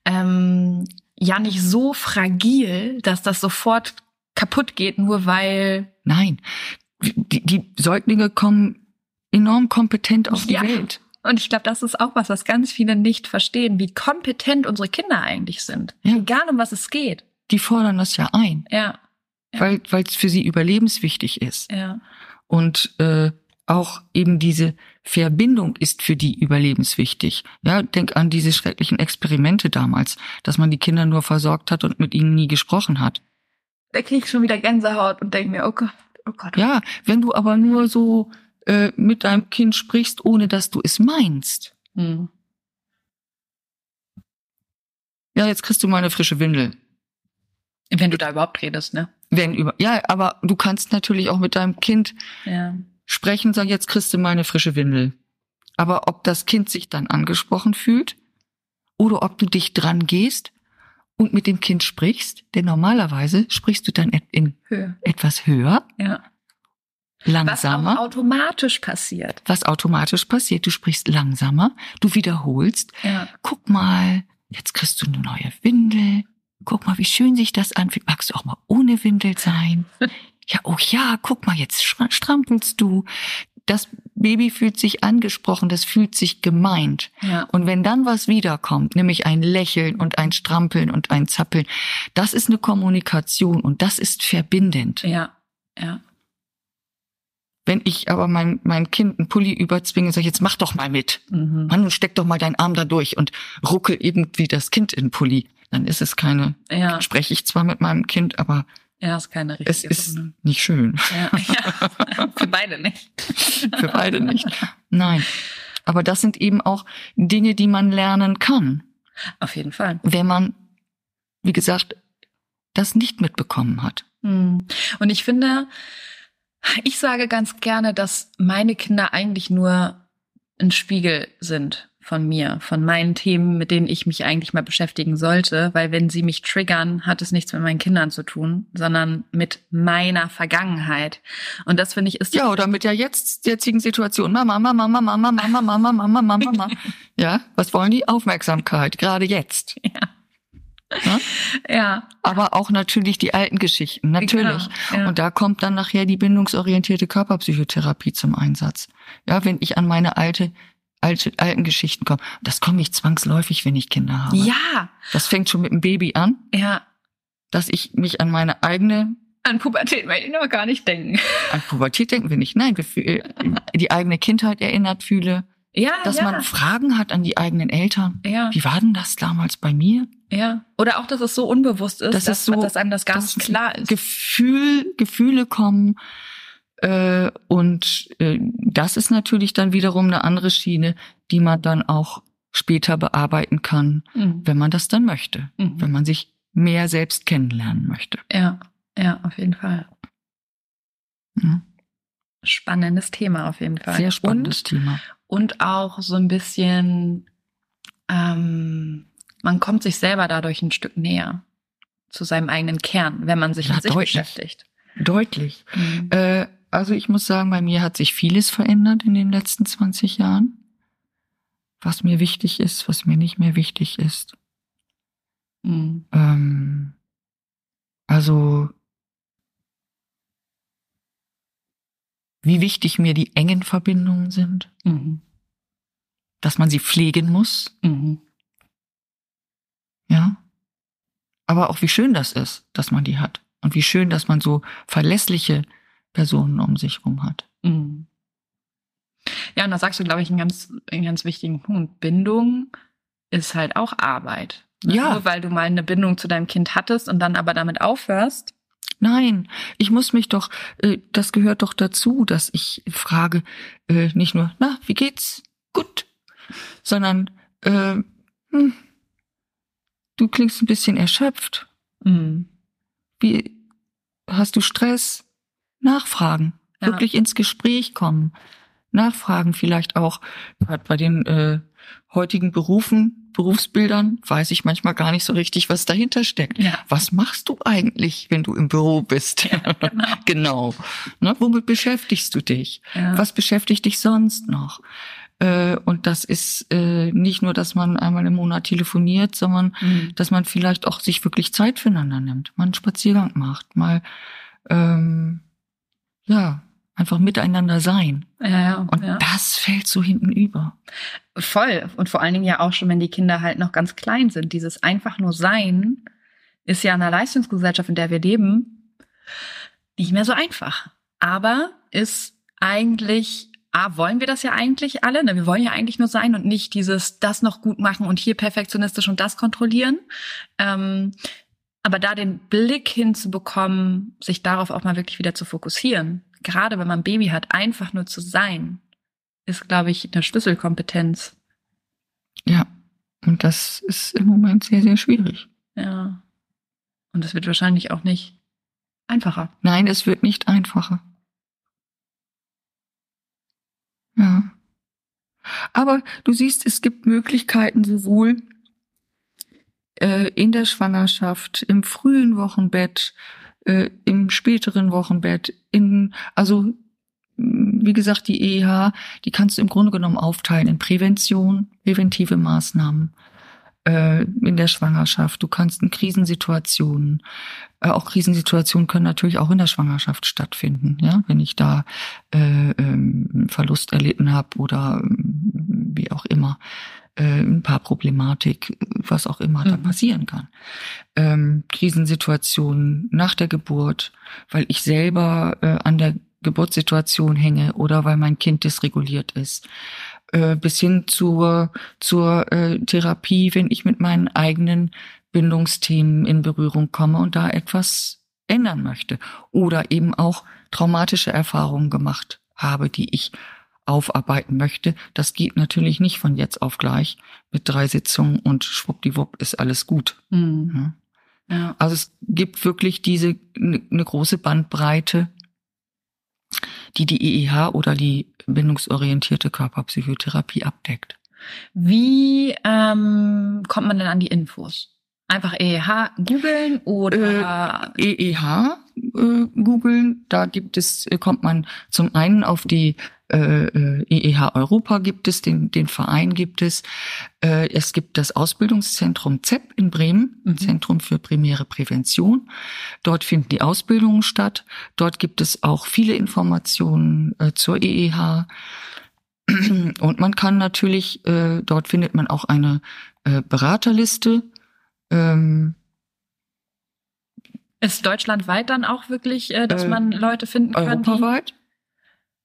ähm, ja nicht so fragil, dass das sofort kaputt geht, nur weil Nein, die, die Säuglinge kommen enorm kompetent auf die Ja. Welt. Und ich glaube, das ist auch was, was ganz viele nicht verstehen, wie kompetent unsere Kinder eigentlich sind. Ja. Egal um was es geht. Die fordern das ja ein, Ja, Ja. Weil weil es für sie überlebenswichtig ist. ja. Und äh, auch eben diese Verbindung ist für die überlebenswichtig. Ja, denk an diese schrecklichen Experimente damals, dass man die Kinder nur versorgt hat und mit ihnen nie gesprochen hat. Da krieg ich schon wieder Gänsehaut und denke mir, oh Gott, oh Gott. Ja, wenn du aber nur so äh, mit deinem Kind sprichst, ohne dass du es meinst. Hm. Ja, jetzt kriegst du mal eine frische Windel. Wenn du da überhaupt redest, ne? Wenn über, ja, aber du kannst natürlich auch mit deinem Kind Ja. sprechen, sagen, jetzt kriegst du mal eine frische Windel. Aber ob das Kind sich dann angesprochen fühlt oder ob du dich dran gehst und mit dem Kind sprichst, denn normalerweise sprichst du dann in Höhe. etwas höher, Ja. Was langsamer, auch automatisch passiert. was automatisch passiert. Du sprichst langsamer, du wiederholst. Ja. Guck mal, jetzt kriegst du eine neue Windel. Guck mal, wie schön sich das anfühlt. Magst du auch mal ohne Windel sein? Ja, oh ja, guck mal, jetzt strampelst du. Das Baby fühlt sich angesprochen, das fühlt sich gemeint. Ja. Und wenn dann was wiederkommt, nämlich ein Lächeln und ein Strampeln und ein Zappeln, das ist eine Kommunikation und das ist verbindend. Ja. Ja. Wenn ich aber mein, mein Kind einen Pulli überzwinge, sage ich, jetzt mach doch mal mit. Mhm. Mann, und steck doch mal deinen Arm da durch und ruckel irgendwie das Kind in den Pulli. Dann ist es keine, Ja. spreche ich zwar mit meinem Kind, aber Ja, ist keine richtige es ist Bindung. nicht schön. Ja. ja. Für beide nicht. Für beide nicht. Nein. Aber das sind eben auch Dinge, die man lernen kann, Auf jeden Fall. wenn man, wie gesagt, das nicht mitbekommen hat. Hm. Und ich finde, ich sage ganz gerne, dass meine Kinder eigentlich nur ein Spiegel sind von mir, von meinen Themen, mit denen ich mich eigentlich mal beschäftigen sollte, weil wenn sie mich triggern, hat es nichts mit meinen Kindern zu tun, sondern mit meiner Vergangenheit. Und das finde ich ist Ja, oder mit der jetzt jetzigen Situation. Mama, Mama, Mama, Mama, Mama, Mama, Mama, Mama, Mama. Ja, was wollen die? Aufmerksamkeit, gerade jetzt. ja, Aber auch natürlich die alten Geschichten, natürlich. Genau, ja. Und da kommt dann nachher die bindungsorientierte Körperpsychotherapie zum Einsatz. Ja, wenn ich an meine alte, alte, alten Geschichten komme. Das komme ich zwangsläufig, wenn ich Kinder habe. ja, Das fängt schon mit dem Baby an, ja, dass ich mich an meine eigene An Pubertät möchte ich noch gar nicht denken. An Pubertät denken wir nicht. Nein, wir fühl- die eigene Kindheit erinnert viele, Ja, dass ja, man Fragen hat an die eigenen Eltern. ja, Wie war denn das damals bei mir? ja. Oder auch, dass es so unbewusst ist, Das dass, ist so- dass einem das gar nicht klar ist. Gefühl, Gefühle kommen. Äh, und äh, das ist natürlich dann wiederum eine andere Schiene, die man dann auch später bearbeiten kann, Mhm. wenn man das dann möchte. Mhm. Wenn man sich mehr selbst kennenlernen möchte. Ja, ja, auf jeden Fall. Ja. Spannendes Thema auf jeden Fall. Sehr spannendes Thema. Und, und auch so ein bisschen, ähm, man kommt sich selber dadurch ein Stück näher zu seinem eigenen Kern, wenn man sich Ja, mit sich deutlich. beschäftigt. Deutlich. Mhm. Äh, also ich muss sagen, bei mir hat sich vieles verändert in den letzten 20 Jahren. Was mir wichtig ist, was mir nicht mehr wichtig ist. Mhm. Ähm, also wie wichtig mir die engen Verbindungen sind, Mhm. dass man sie pflegen muss, Mhm. ja. Aber auch wie schön das ist, dass man die hat. Und wie schön, dass man so verlässliche Personen um sich herum hat. Mhm. Ja, und da sagst du, glaube ich, einen ganz, einen ganz wichtigen Punkt. Bindung ist halt auch Arbeit. Ne? Ja. Nur weil du mal eine Bindung zu deinem Kind hattest und dann aber damit aufhörst. Nein, ich muss mich doch, äh, das gehört doch dazu, dass ich frage, äh, nicht nur, na, wie geht's? Gut. Sondern, äh, hm, du klingst ein bisschen erschöpft. Mhm. Wie, hast du Stress? Nachfragen. Ja. Wirklich ins Gespräch kommen. Nachfragen vielleicht auch, bei den äh, heutigen Berufen, Berufsbildern, weiß ich manchmal gar nicht so richtig, was dahinter steckt. Ja. Was machst du eigentlich, wenn du im Büro bist? genau. genau. Ne, womit beschäftigst du dich? Ja. Was beschäftigt dich sonst noch? Äh, und das ist äh, nicht nur, dass man einmal im Monat telefoniert, sondern Mhm. dass man vielleicht auch sich wirklich Zeit füreinander nimmt, mal einen Spaziergang macht, mal ähm, ja einfach miteinander sein. Ja, ja, Und ja. das fällt so hinten über. Voll. Und vor allen Dingen ja auch schon, wenn die Kinder halt noch ganz klein sind. Dieses einfach nur Sein ist ja in einer Leistungsgesellschaft, in der wir leben, nicht mehr so einfach. Aber ist eigentlich, A, wollen wir das ja eigentlich alle? Ne? Wir wollen ja eigentlich nur sein und nicht dieses, das noch gut machen und hier perfektionistisch und das kontrollieren. Ähm, aber da den Blick hinzubekommen, sich darauf auch mal wirklich wieder zu fokussieren, gerade wenn man ein Baby hat, einfach nur zu sein, ist, glaube ich, eine Schlüsselkompetenz. Ja. Und das ist im Moment sehr, sehr schwierig. Ja. Und es wird wahrscheinlich auch nicht einfacher. Nein, es wird nicht einfacher. Ja. Aber du siehst, es gibt Möglichkeiten sowohl äh, in der Schwangerschaft, im frühen Wochenbett, äh, im späteren Wochenbett, in, also mh, wie gesagt, die EH, die kannst du im Grunde genommen aufteilen in Prävention, präventive Maßnahmen äh, in der Schwangerschaft. Du kannst in Krisensituationen, äh, auch Krisensituationen können natürlich auch in der Schwangerschaft stattfinden, ja, wenn ich da äh, ähm, Verlust erlitten habe oder ähm, wie auch immer äh, ein paar Problematik, was auch immer da Mhm. passieren kann. Ähm, Krisensituationen nach der Geburt, weil ich selber äh, an der Geburtssituation hänge oder weil mein Kind dysreguliert ist, äh, bis hin zur zur äh, Therapie, wenn ich mit meinen eigenen Bindungsthemen in Berührung komme und da etwas ändern möchte oder eben auch traumatische Erfahrungen gemacht habe, die ich aufarbeiten möchte. Das geht natürlich nicht von jetzt auf gleich mit drei Sitzungen und schwuppdiwupp ist alles gut. Ja. Ja. Also es gibt wirklich diese eine große Bandbreite, die die EEH oder die bindungsorientierte Körperpsychotherapie abdeckt. Wie ähm, kommt man denn an die Infos? Einfach EH googeln oder EEH äh, googeln, da gibt es äh, kommt man zum einen auf die äh, äh, EEH Europa gibt es, den, den Verein gibt es. Äh, es gibt das Ausbildungszentrum ZEP in Bremen, Mhm. Zentrum für primäre Prävention. Dort finden die Ausbildungen statt. Dort gibt es auch viele Informationen äh, zur EEH. Und man kann natürlich, äh, dort findet man auch eine äh, Beraterliste. Ähm, Ist deutschlandweit dann auch wirklich, äh, dass Äh, man Leute finden kann? Europaweit.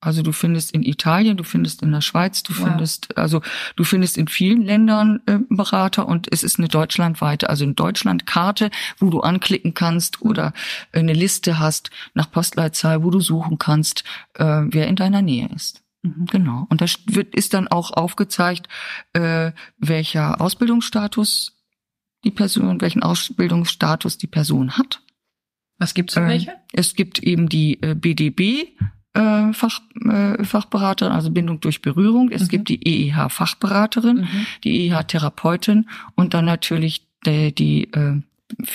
Also du findest in Italien, du findest in der Schweiz, du Wow. findest, also du findest in vielen Ländern äh, Berater und es ist eine deutschlandweite, also eine Deutschlandkarte, wo du anklicken kannst oder eine Liste hast nach Postleitzahl, wo du suchen kannst, äh, wer in deiner Nähe ist. Mhm. Genau. Und da wird, ist dann auch aufgezeigt, äh, welcher Ausbildungsstatus die Person, welchen Ausbildungsstatus die Person hat. Was gibt's für Ähm, welche? Es gibt eben die äh, BDB. Äh, Fach, äh, Fachberaterin, also Bindung durch Berührung. Es Mhm. gibt die EEH-Fachberaterin, Mhm. die EEH-Therapeutin und dann natürlich die, die äh,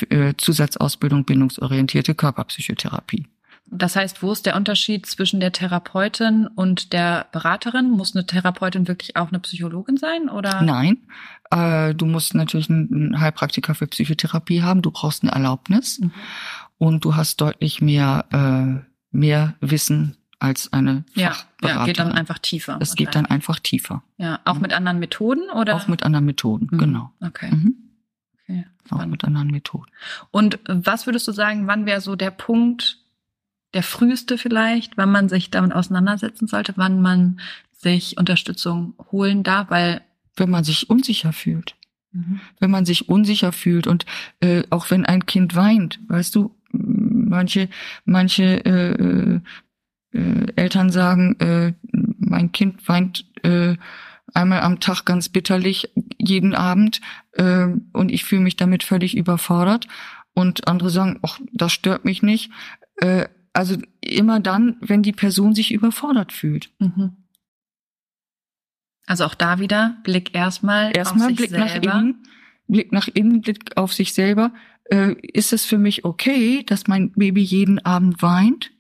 äh, Zusatzausbildung bindungsorientierte Körperpsychotherapie. Das heißt, wo ist der Unterschied zwischen der Therapeutin und der Beraterin? Muss eine Therapeutin wirklich auch eine Psychologin sein oder? Nein, äh, du musst natürlich einen Heilpraktiker für Psychotherapie haben. Du brauchst eine Erlaubnis Mhm. Und du hast deutlich mehr äh, mehr Wissen als eine Ja, ja, geht dann einfach tiefer. Es geht dann einfach tiefer, Ja, auch mit anderen Methoden oder? auch mit anderen Methoden. Mhm. Genau. Okay. Mhm. okay. Auch mit anderen Methoden. Und was würdest du sagen, wann wäre so der Punkt, der früheste vielleicht, wann man sich damit auseinandersetzen sollte, wann man sich Unterstützung holen darf? Weil Wenn man sich unsicher fühlt. Mhm. Wenn man sich unsicher fühlt und äh, auch wenn ein Kind weint, weißt du, manche, manche äh, äh, äh, Eltern sagen, äh, mein Kind weint äh, einmal am Tag ganz bitterlich jeden Abend äh, und ich fühle mich damit völlig überfordert. Und andere sagen, ach, das stört mich nicht. Äh, also immer dann, wenn die Person sich überfordert fühlt. Mhm. Also auch da wieder Blick erstmal Erstmal Blick selber. nach innen, Blick nach innen, Blick auf sich selber. Äh, ist es für mich okay, dass mein Baby jeden Abend weint?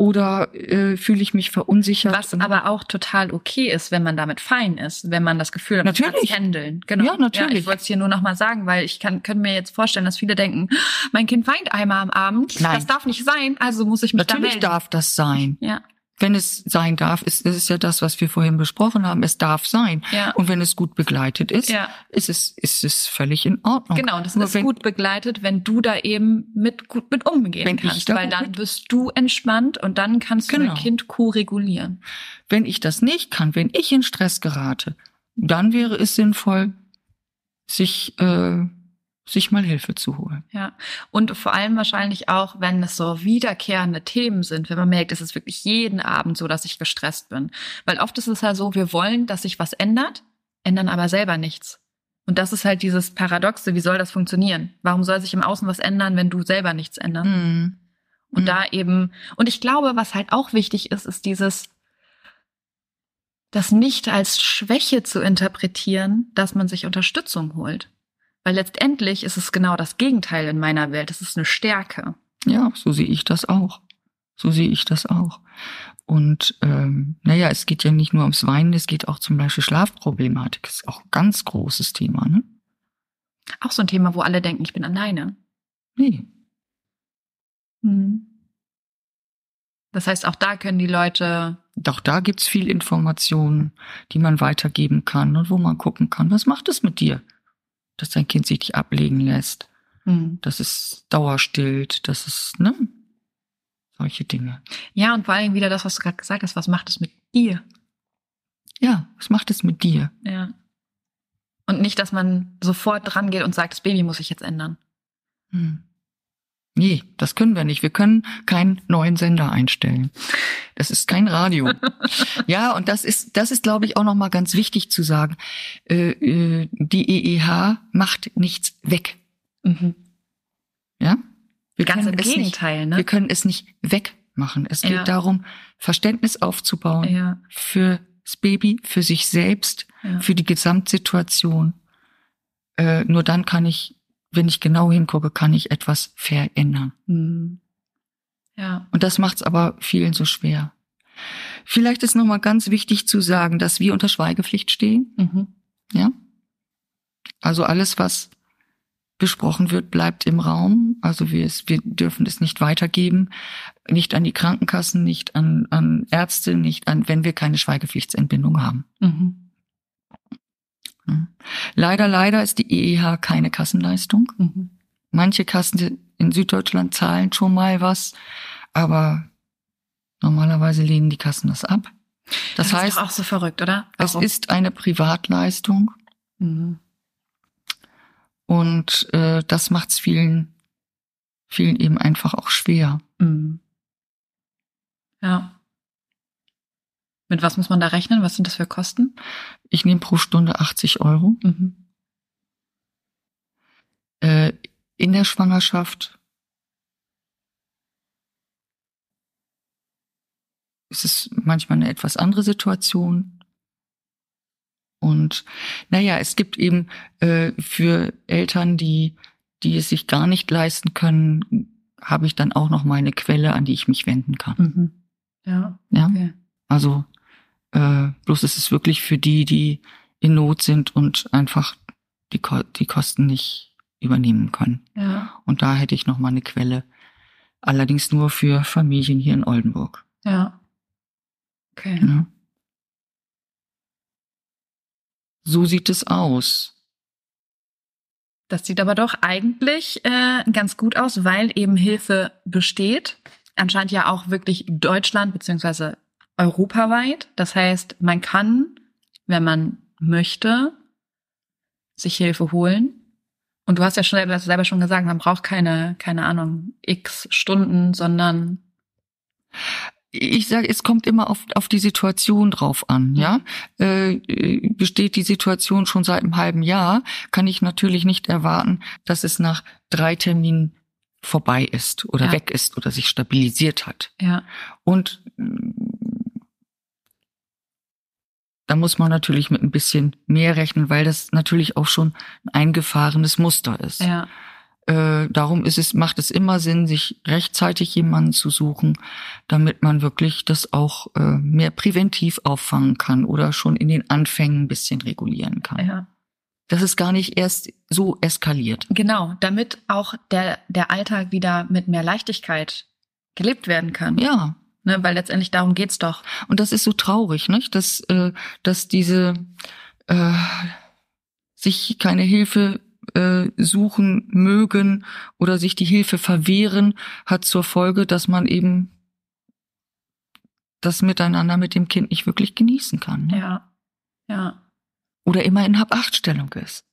Oder äh, fühle ich mich verunsichert? Was aber auch total okay ist, wenn man damit fein ist, wenn man das Gefühl hat, man kann Natürlich. es handeln. Genau. Ja, natürlich. ich wollte es hier nur noch mal sagen, weil ich kann, könnte mir jetzt vorstellen, dass viele denken, mein Kind weint einmal am Abend, Nein. das darf nicht sein, also muss ich mich da Natürlich melden. darf das sein. Ja, Wenn es sein darf, ist, das ist ja das, was wir vorhin besprochen haben. Es darf sein. ja. Und wenn es gut begleitet ist, Ja. ist es, ist es völlig in Ordnung. Genau, und das Nur ist wenn, gut begleitet, wenn du da eben mit gut mit umgehen kannst, weil dann mit- bist du entspannt und dann kannst du Genau. dein Kind co-regulieren. Wenn ich das nicht kann, wenn ich in Stress gerate, dann wäre es sinnvoll, sich, äh, sich mal Hilfe zu holen. Ja, und vor allem wahrscheinlich auch, wenn es so wiederkehrende Themen sind, wenn man merkt, es ist wirklich jeden Abend so, dass ich gestresst bin. Weil oft ist es ja so, wir wollen, dass sich was ändert, ändern aber selber nichts. Und das ist halt dieses Paradoxe, wie soll das funktionieren? Warum soll sich im Außen was ändern, wenn du selber nichts änderst? Mhm. Und Mhm. da eben, und ich glaube, was halt auch wichtig ist, ist dieses, das nicht als Schwäche zu interpretieren, dass man sich Unterstützung holt. Weil letztendlich ist es genau das Gegenteil in meiner Welt. Es ist eine Stärke. Ja, so sehe ich das auch. So sehe ich das auch. Und ähm, naja, es geht ja nicht nur ums Weinen, es geht auch zum Beispiel Schlafproblematik. Das ist auch ein ganz großes Thema, ne? Auch so ein Thema, wo alle denken, ich bin alleine. Nee. Mhm. Das heißt, auch da können die Leute, Doch da gibt's viel Informationen, die man weitergeben kann und wo man gucken kann, was macht es mit dir, dass dein Kind sich nicht ablegen lässt, Mhm. dass es dauerstillt, dass es, ne? Solche Dinge. ja, und vor allem wieder das, was du gerade gesagt hast, was macht es mit dir? Ja, was macht es mit dir? Ja. Und nicht, dass man sofort dran geht und sagt, das Baby muss sich jetzt ändern. Hm. Nee, das können wir nicht. Wir können keinen neuen Sender einstellen. Das ist kein Radio. ja, und das ist, das ist, glaube ich, auch nochmal ganz wichtig zu sagen. Äh, äh, die EEH macht nichts weg. Mhm. Ja? Wir Ganz im können es nicht, Gegenteil, wir ne? können es nicht wegmachen. Es geht Ja. darum, Verständnis aufzubauen Ja, für das Baby, für sich selbst, ja. für die Gesamtsituation. Äh, nur dann kann ich, wenn ich genau hingucke, kann ich etwas verändern. Mhm. Ja. Und das macht es aber vielen so schwer. Vielleicht ist nochmal ganz wichtig zu sagen, dass wir unter Schweigepflicht stehen. Mhm. Ja. Also alles, was besprochen wird, bleibt im Raum. Also wir, es, wir dürfen es nicht weitergeben, nicht an die Krankenkassen, nicht an, an Ärzte, nicht an, wenn wir keine Schweigepflichtsentbindung haben. Mhm. Leider, leider ist die EEH keine Kassenleistung. Mhm. Manche Kassen in Süddeutschland zahlen schon mal was, aber normalerweise lehnen die Kassen das ab. Das, Das, heißt, ist doch auch so verrückt, oder? es Warum? ist eine Privatleistung Mhm. und äh, das macht es vielen, vielen eben einfach auch schwer. Mhm. Ja. Mit was muss man da rechnen? Was sind das für Kosten? Ich nehme pro Stunde 80 Euro. Mhm. Äh, in der Schwangerschaft ist es manchmal eine etwas andere Situation. Und naja, es gibt eben äh, für Eltern, die, die es sich gar nicht leisten können, habe ich dann auch noch mal eine Quelle, an die ich mich wenden kann. Mhm. Ja. Ja, Okay. also äh, bloß es ist wirklich für die, die in Not sind und einfach die, Ko die Kosten nicht übernehmen können. Ja. Und da hätte ich noch mal eine Quelle. Allerdings nur für Familien hier in Oldenburg. Ja. Okay. Ja. So sieht es aus. Das sieht aber doch eigentlich äh, ganz gut aus, weil eben Hilfe besteht. Anscheinend ja auch wirklich Deutschland beziehungsweise europaweit. Das heißt, man kann, wenn man möchte, sich Hilfe holen. Und du hast ja schon hast selber schon gesagt, man braucht keine, keine Ahnung, x Stunden, sondern Ich sage, es kommt immer auf, auf die Situation drauf an, ja. Äh, äh, besteht die Situation schon seit einem halben Jahr, kann ich natürlich nicht erwarten, dass es nach drei Terminen vorbei ist oder Ja. weg ist oder sich stabilisiert hat. ja, Und da muss man natürlich mit ein bisschen mehr rechnen, weil das natürlich auch schon ein eingefahrenes Muster ist. ja, Äh, darum ist es, macht es immer Sinn, sich rechtzeitig jemanden zu suchen, damit man wirklich das auch äh, mehr präventiv auffangen kann oder schon in den Anfängen ein bisschen regulieren kann. ja. Dass es gar nicht erst so eskaliert. Genau, damit auch der, der Alltag wieder mit mehr Leichtigkeit gelebt werden kann. Ja, Ne, weil letztendlich darum geht's doch. Und das ist so traurig, nicht? Dass, äh, dass diese äh, sich keine Hilfe äh, suchen mögen oder sich die Hilfe verwehren, hat zur Folge, dass man eben das Miteinander mit dem Kind nicht wirklich genießen kann. Ne? Ja. Ja. Oder immer in Hab-Acht-Stellung ist.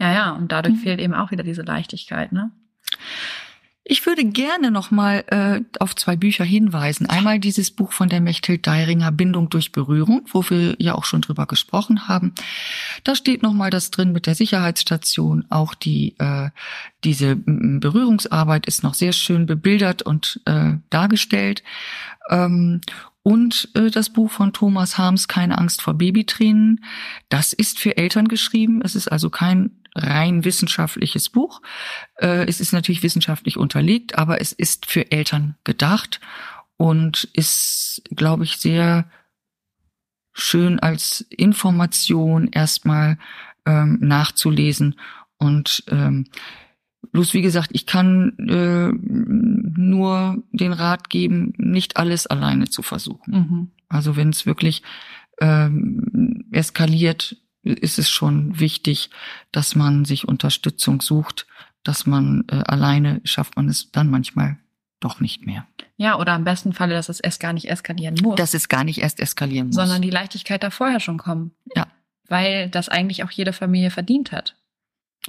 Ja, ja. Und dadurch Mhm. fehlt eben auch wieder diese Leichtigkeit, ne? Ich würde gerne noch mal äh, auf zwei Bücher hinweisen. Einmal dieses Buch von der Mechthild Deiringer Bindung durch Berührung, wo wir ja auch schon drüber gesprochen haben. Da steht noch mal das drin mit der Sicherheitsstation. Auch die äh, diese m, Berührungsarbeit ist noch sehr schön bebildert und äh, dargestellt. Ähm, und äh, das Buch von Thomas Harms Keine Angst vor Babytränen. Das ist für Eltern geschrieben. Es ist also kein rein wissenschaftliches Buch. Äh, es ist natürlich wissenschaftlich unterlegt, aber es ist für Eltern gedacht und ist, glaube ich, sehr schön als Information erstmal ähm, nachzulesen. Und ähm, bloß wie gesagt, ich kann äh, nur den Rat geben, nicht alles alleine zu versuchen. Mhm. Also wenn es wirklich ähm, eskaliert, ist es schon wichtig, dass man sich Unterstützung sucht, dass man äh, alleine schafft man es dann manchmal doch nicht mehr. Ja, oder im besten Falle, dass es erst gar nicht eskalieren muss, Dass es gar nicht erst eskalieren muss. sondern die Leichtigkeit da vorher schon kommen. Ja. Weil das eigentlich auch jede Familie verdient hat.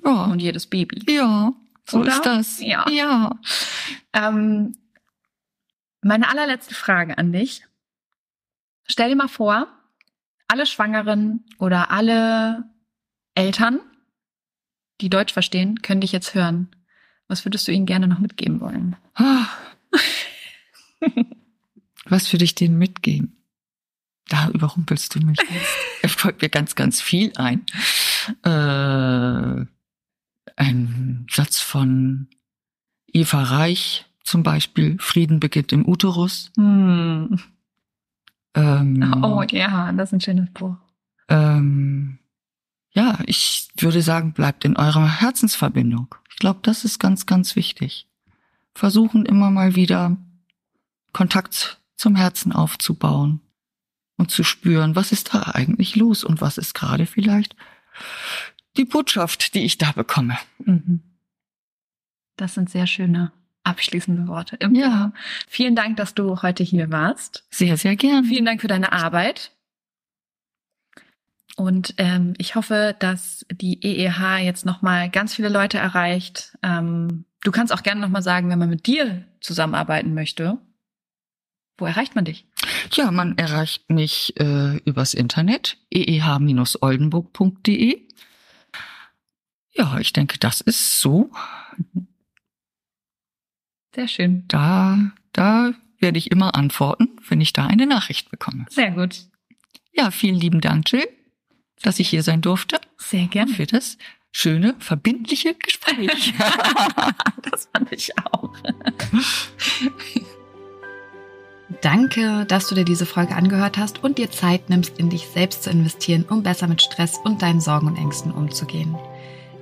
ja, Und jedes Baby. ja, so Oder? ist das. Ja. ja. Ähm, meine allerletzte Frage an dich. Stell dir mal vor, alle Schwangeren oder alle Eltern, die Deutsch verstehen, können dich jetzt hören. Was würdest du ihnen gerne noch mitgeben wollen? Was würde ich denen mitgeben? Da überrumpelst du mich. Es folgt mir ganz, ganz viel ein. Äh, ein Satz von Eva Reich zum Beispiel, Frieden beginnt im Uterus. Hm. Ähm, Oh ja, das ist ein schönes Buch. ähm, ja, ich würde sagen, bleibt in eurer Herzensverbindung. Ich glaube, das ist ganz, ganz wichtig. Versuchen immer mal wieder Kontakt zum Herzen aufzubauen und zu spüren, was ist da eigentlich los und was ist gerade vielleicht die Botschaft, die ich da bekomme. Mhm. Das sind sehr schöne abschließende Worte. Im Ja. Vielen Dank, dass du heute hier warst. Sehr, sehr gern. Vielen Dank für deine Arbeit. Und ähm, ich hoffe, dass die EEH jetzt nochmal ganz viele Leute erreicht. Ähm, du kannst auch gerne nochmal sagen, wenn man mit dir zusammenarbeiten möchte. Wo erreicht man dich? Ja, man erreicht mich äh, übers Internet, eeh-oldenburg.de. Ja, ich denke, das ist so. Sehr schön. Da, da werde ich immer antworten, wenn ich da eine Nachricht bekomme. Sehr gut. Ja, vielen lieben Dank, Jill, dass ich hier sein durfte Sehr gerne. für das schöne, verbindliche Gespräch. Das fand ich auch. Danke, dass du dir diese Folge angehört hast und dir Zeit nimmst, in dich selbst zu investieren, um besser mit Stress und deinen Sorgen und Ängsten umzugehen.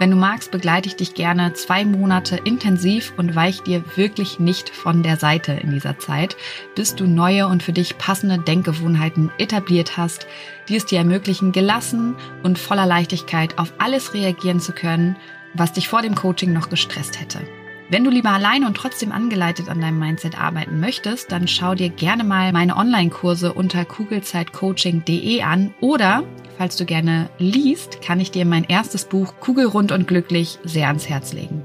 Wenn du magst, begleite ich dich gerne zwei Monate intensiv und weich dir wirklich nicht von der Seite in dieser Zeit, bis du neue und für dich passende Denkgewohnheiten etabliert hast, die es dir ermöglichen, gelassen und voller Leichtigkeit auf alles reagieren zu können, was dich vor dem Coaching noch gestresst hätte. Wenn du lieber alleine und trotzdem angeleitet an deinem Mindset arbeiten möchtest, dann schau dir gerne mal meine Online-Kurse unter kugelzeitcoaching.de an oder falls du gerne liest, kann ich dir mein erstes Buch Kugelrund und glücklich sehr ans Herz legen.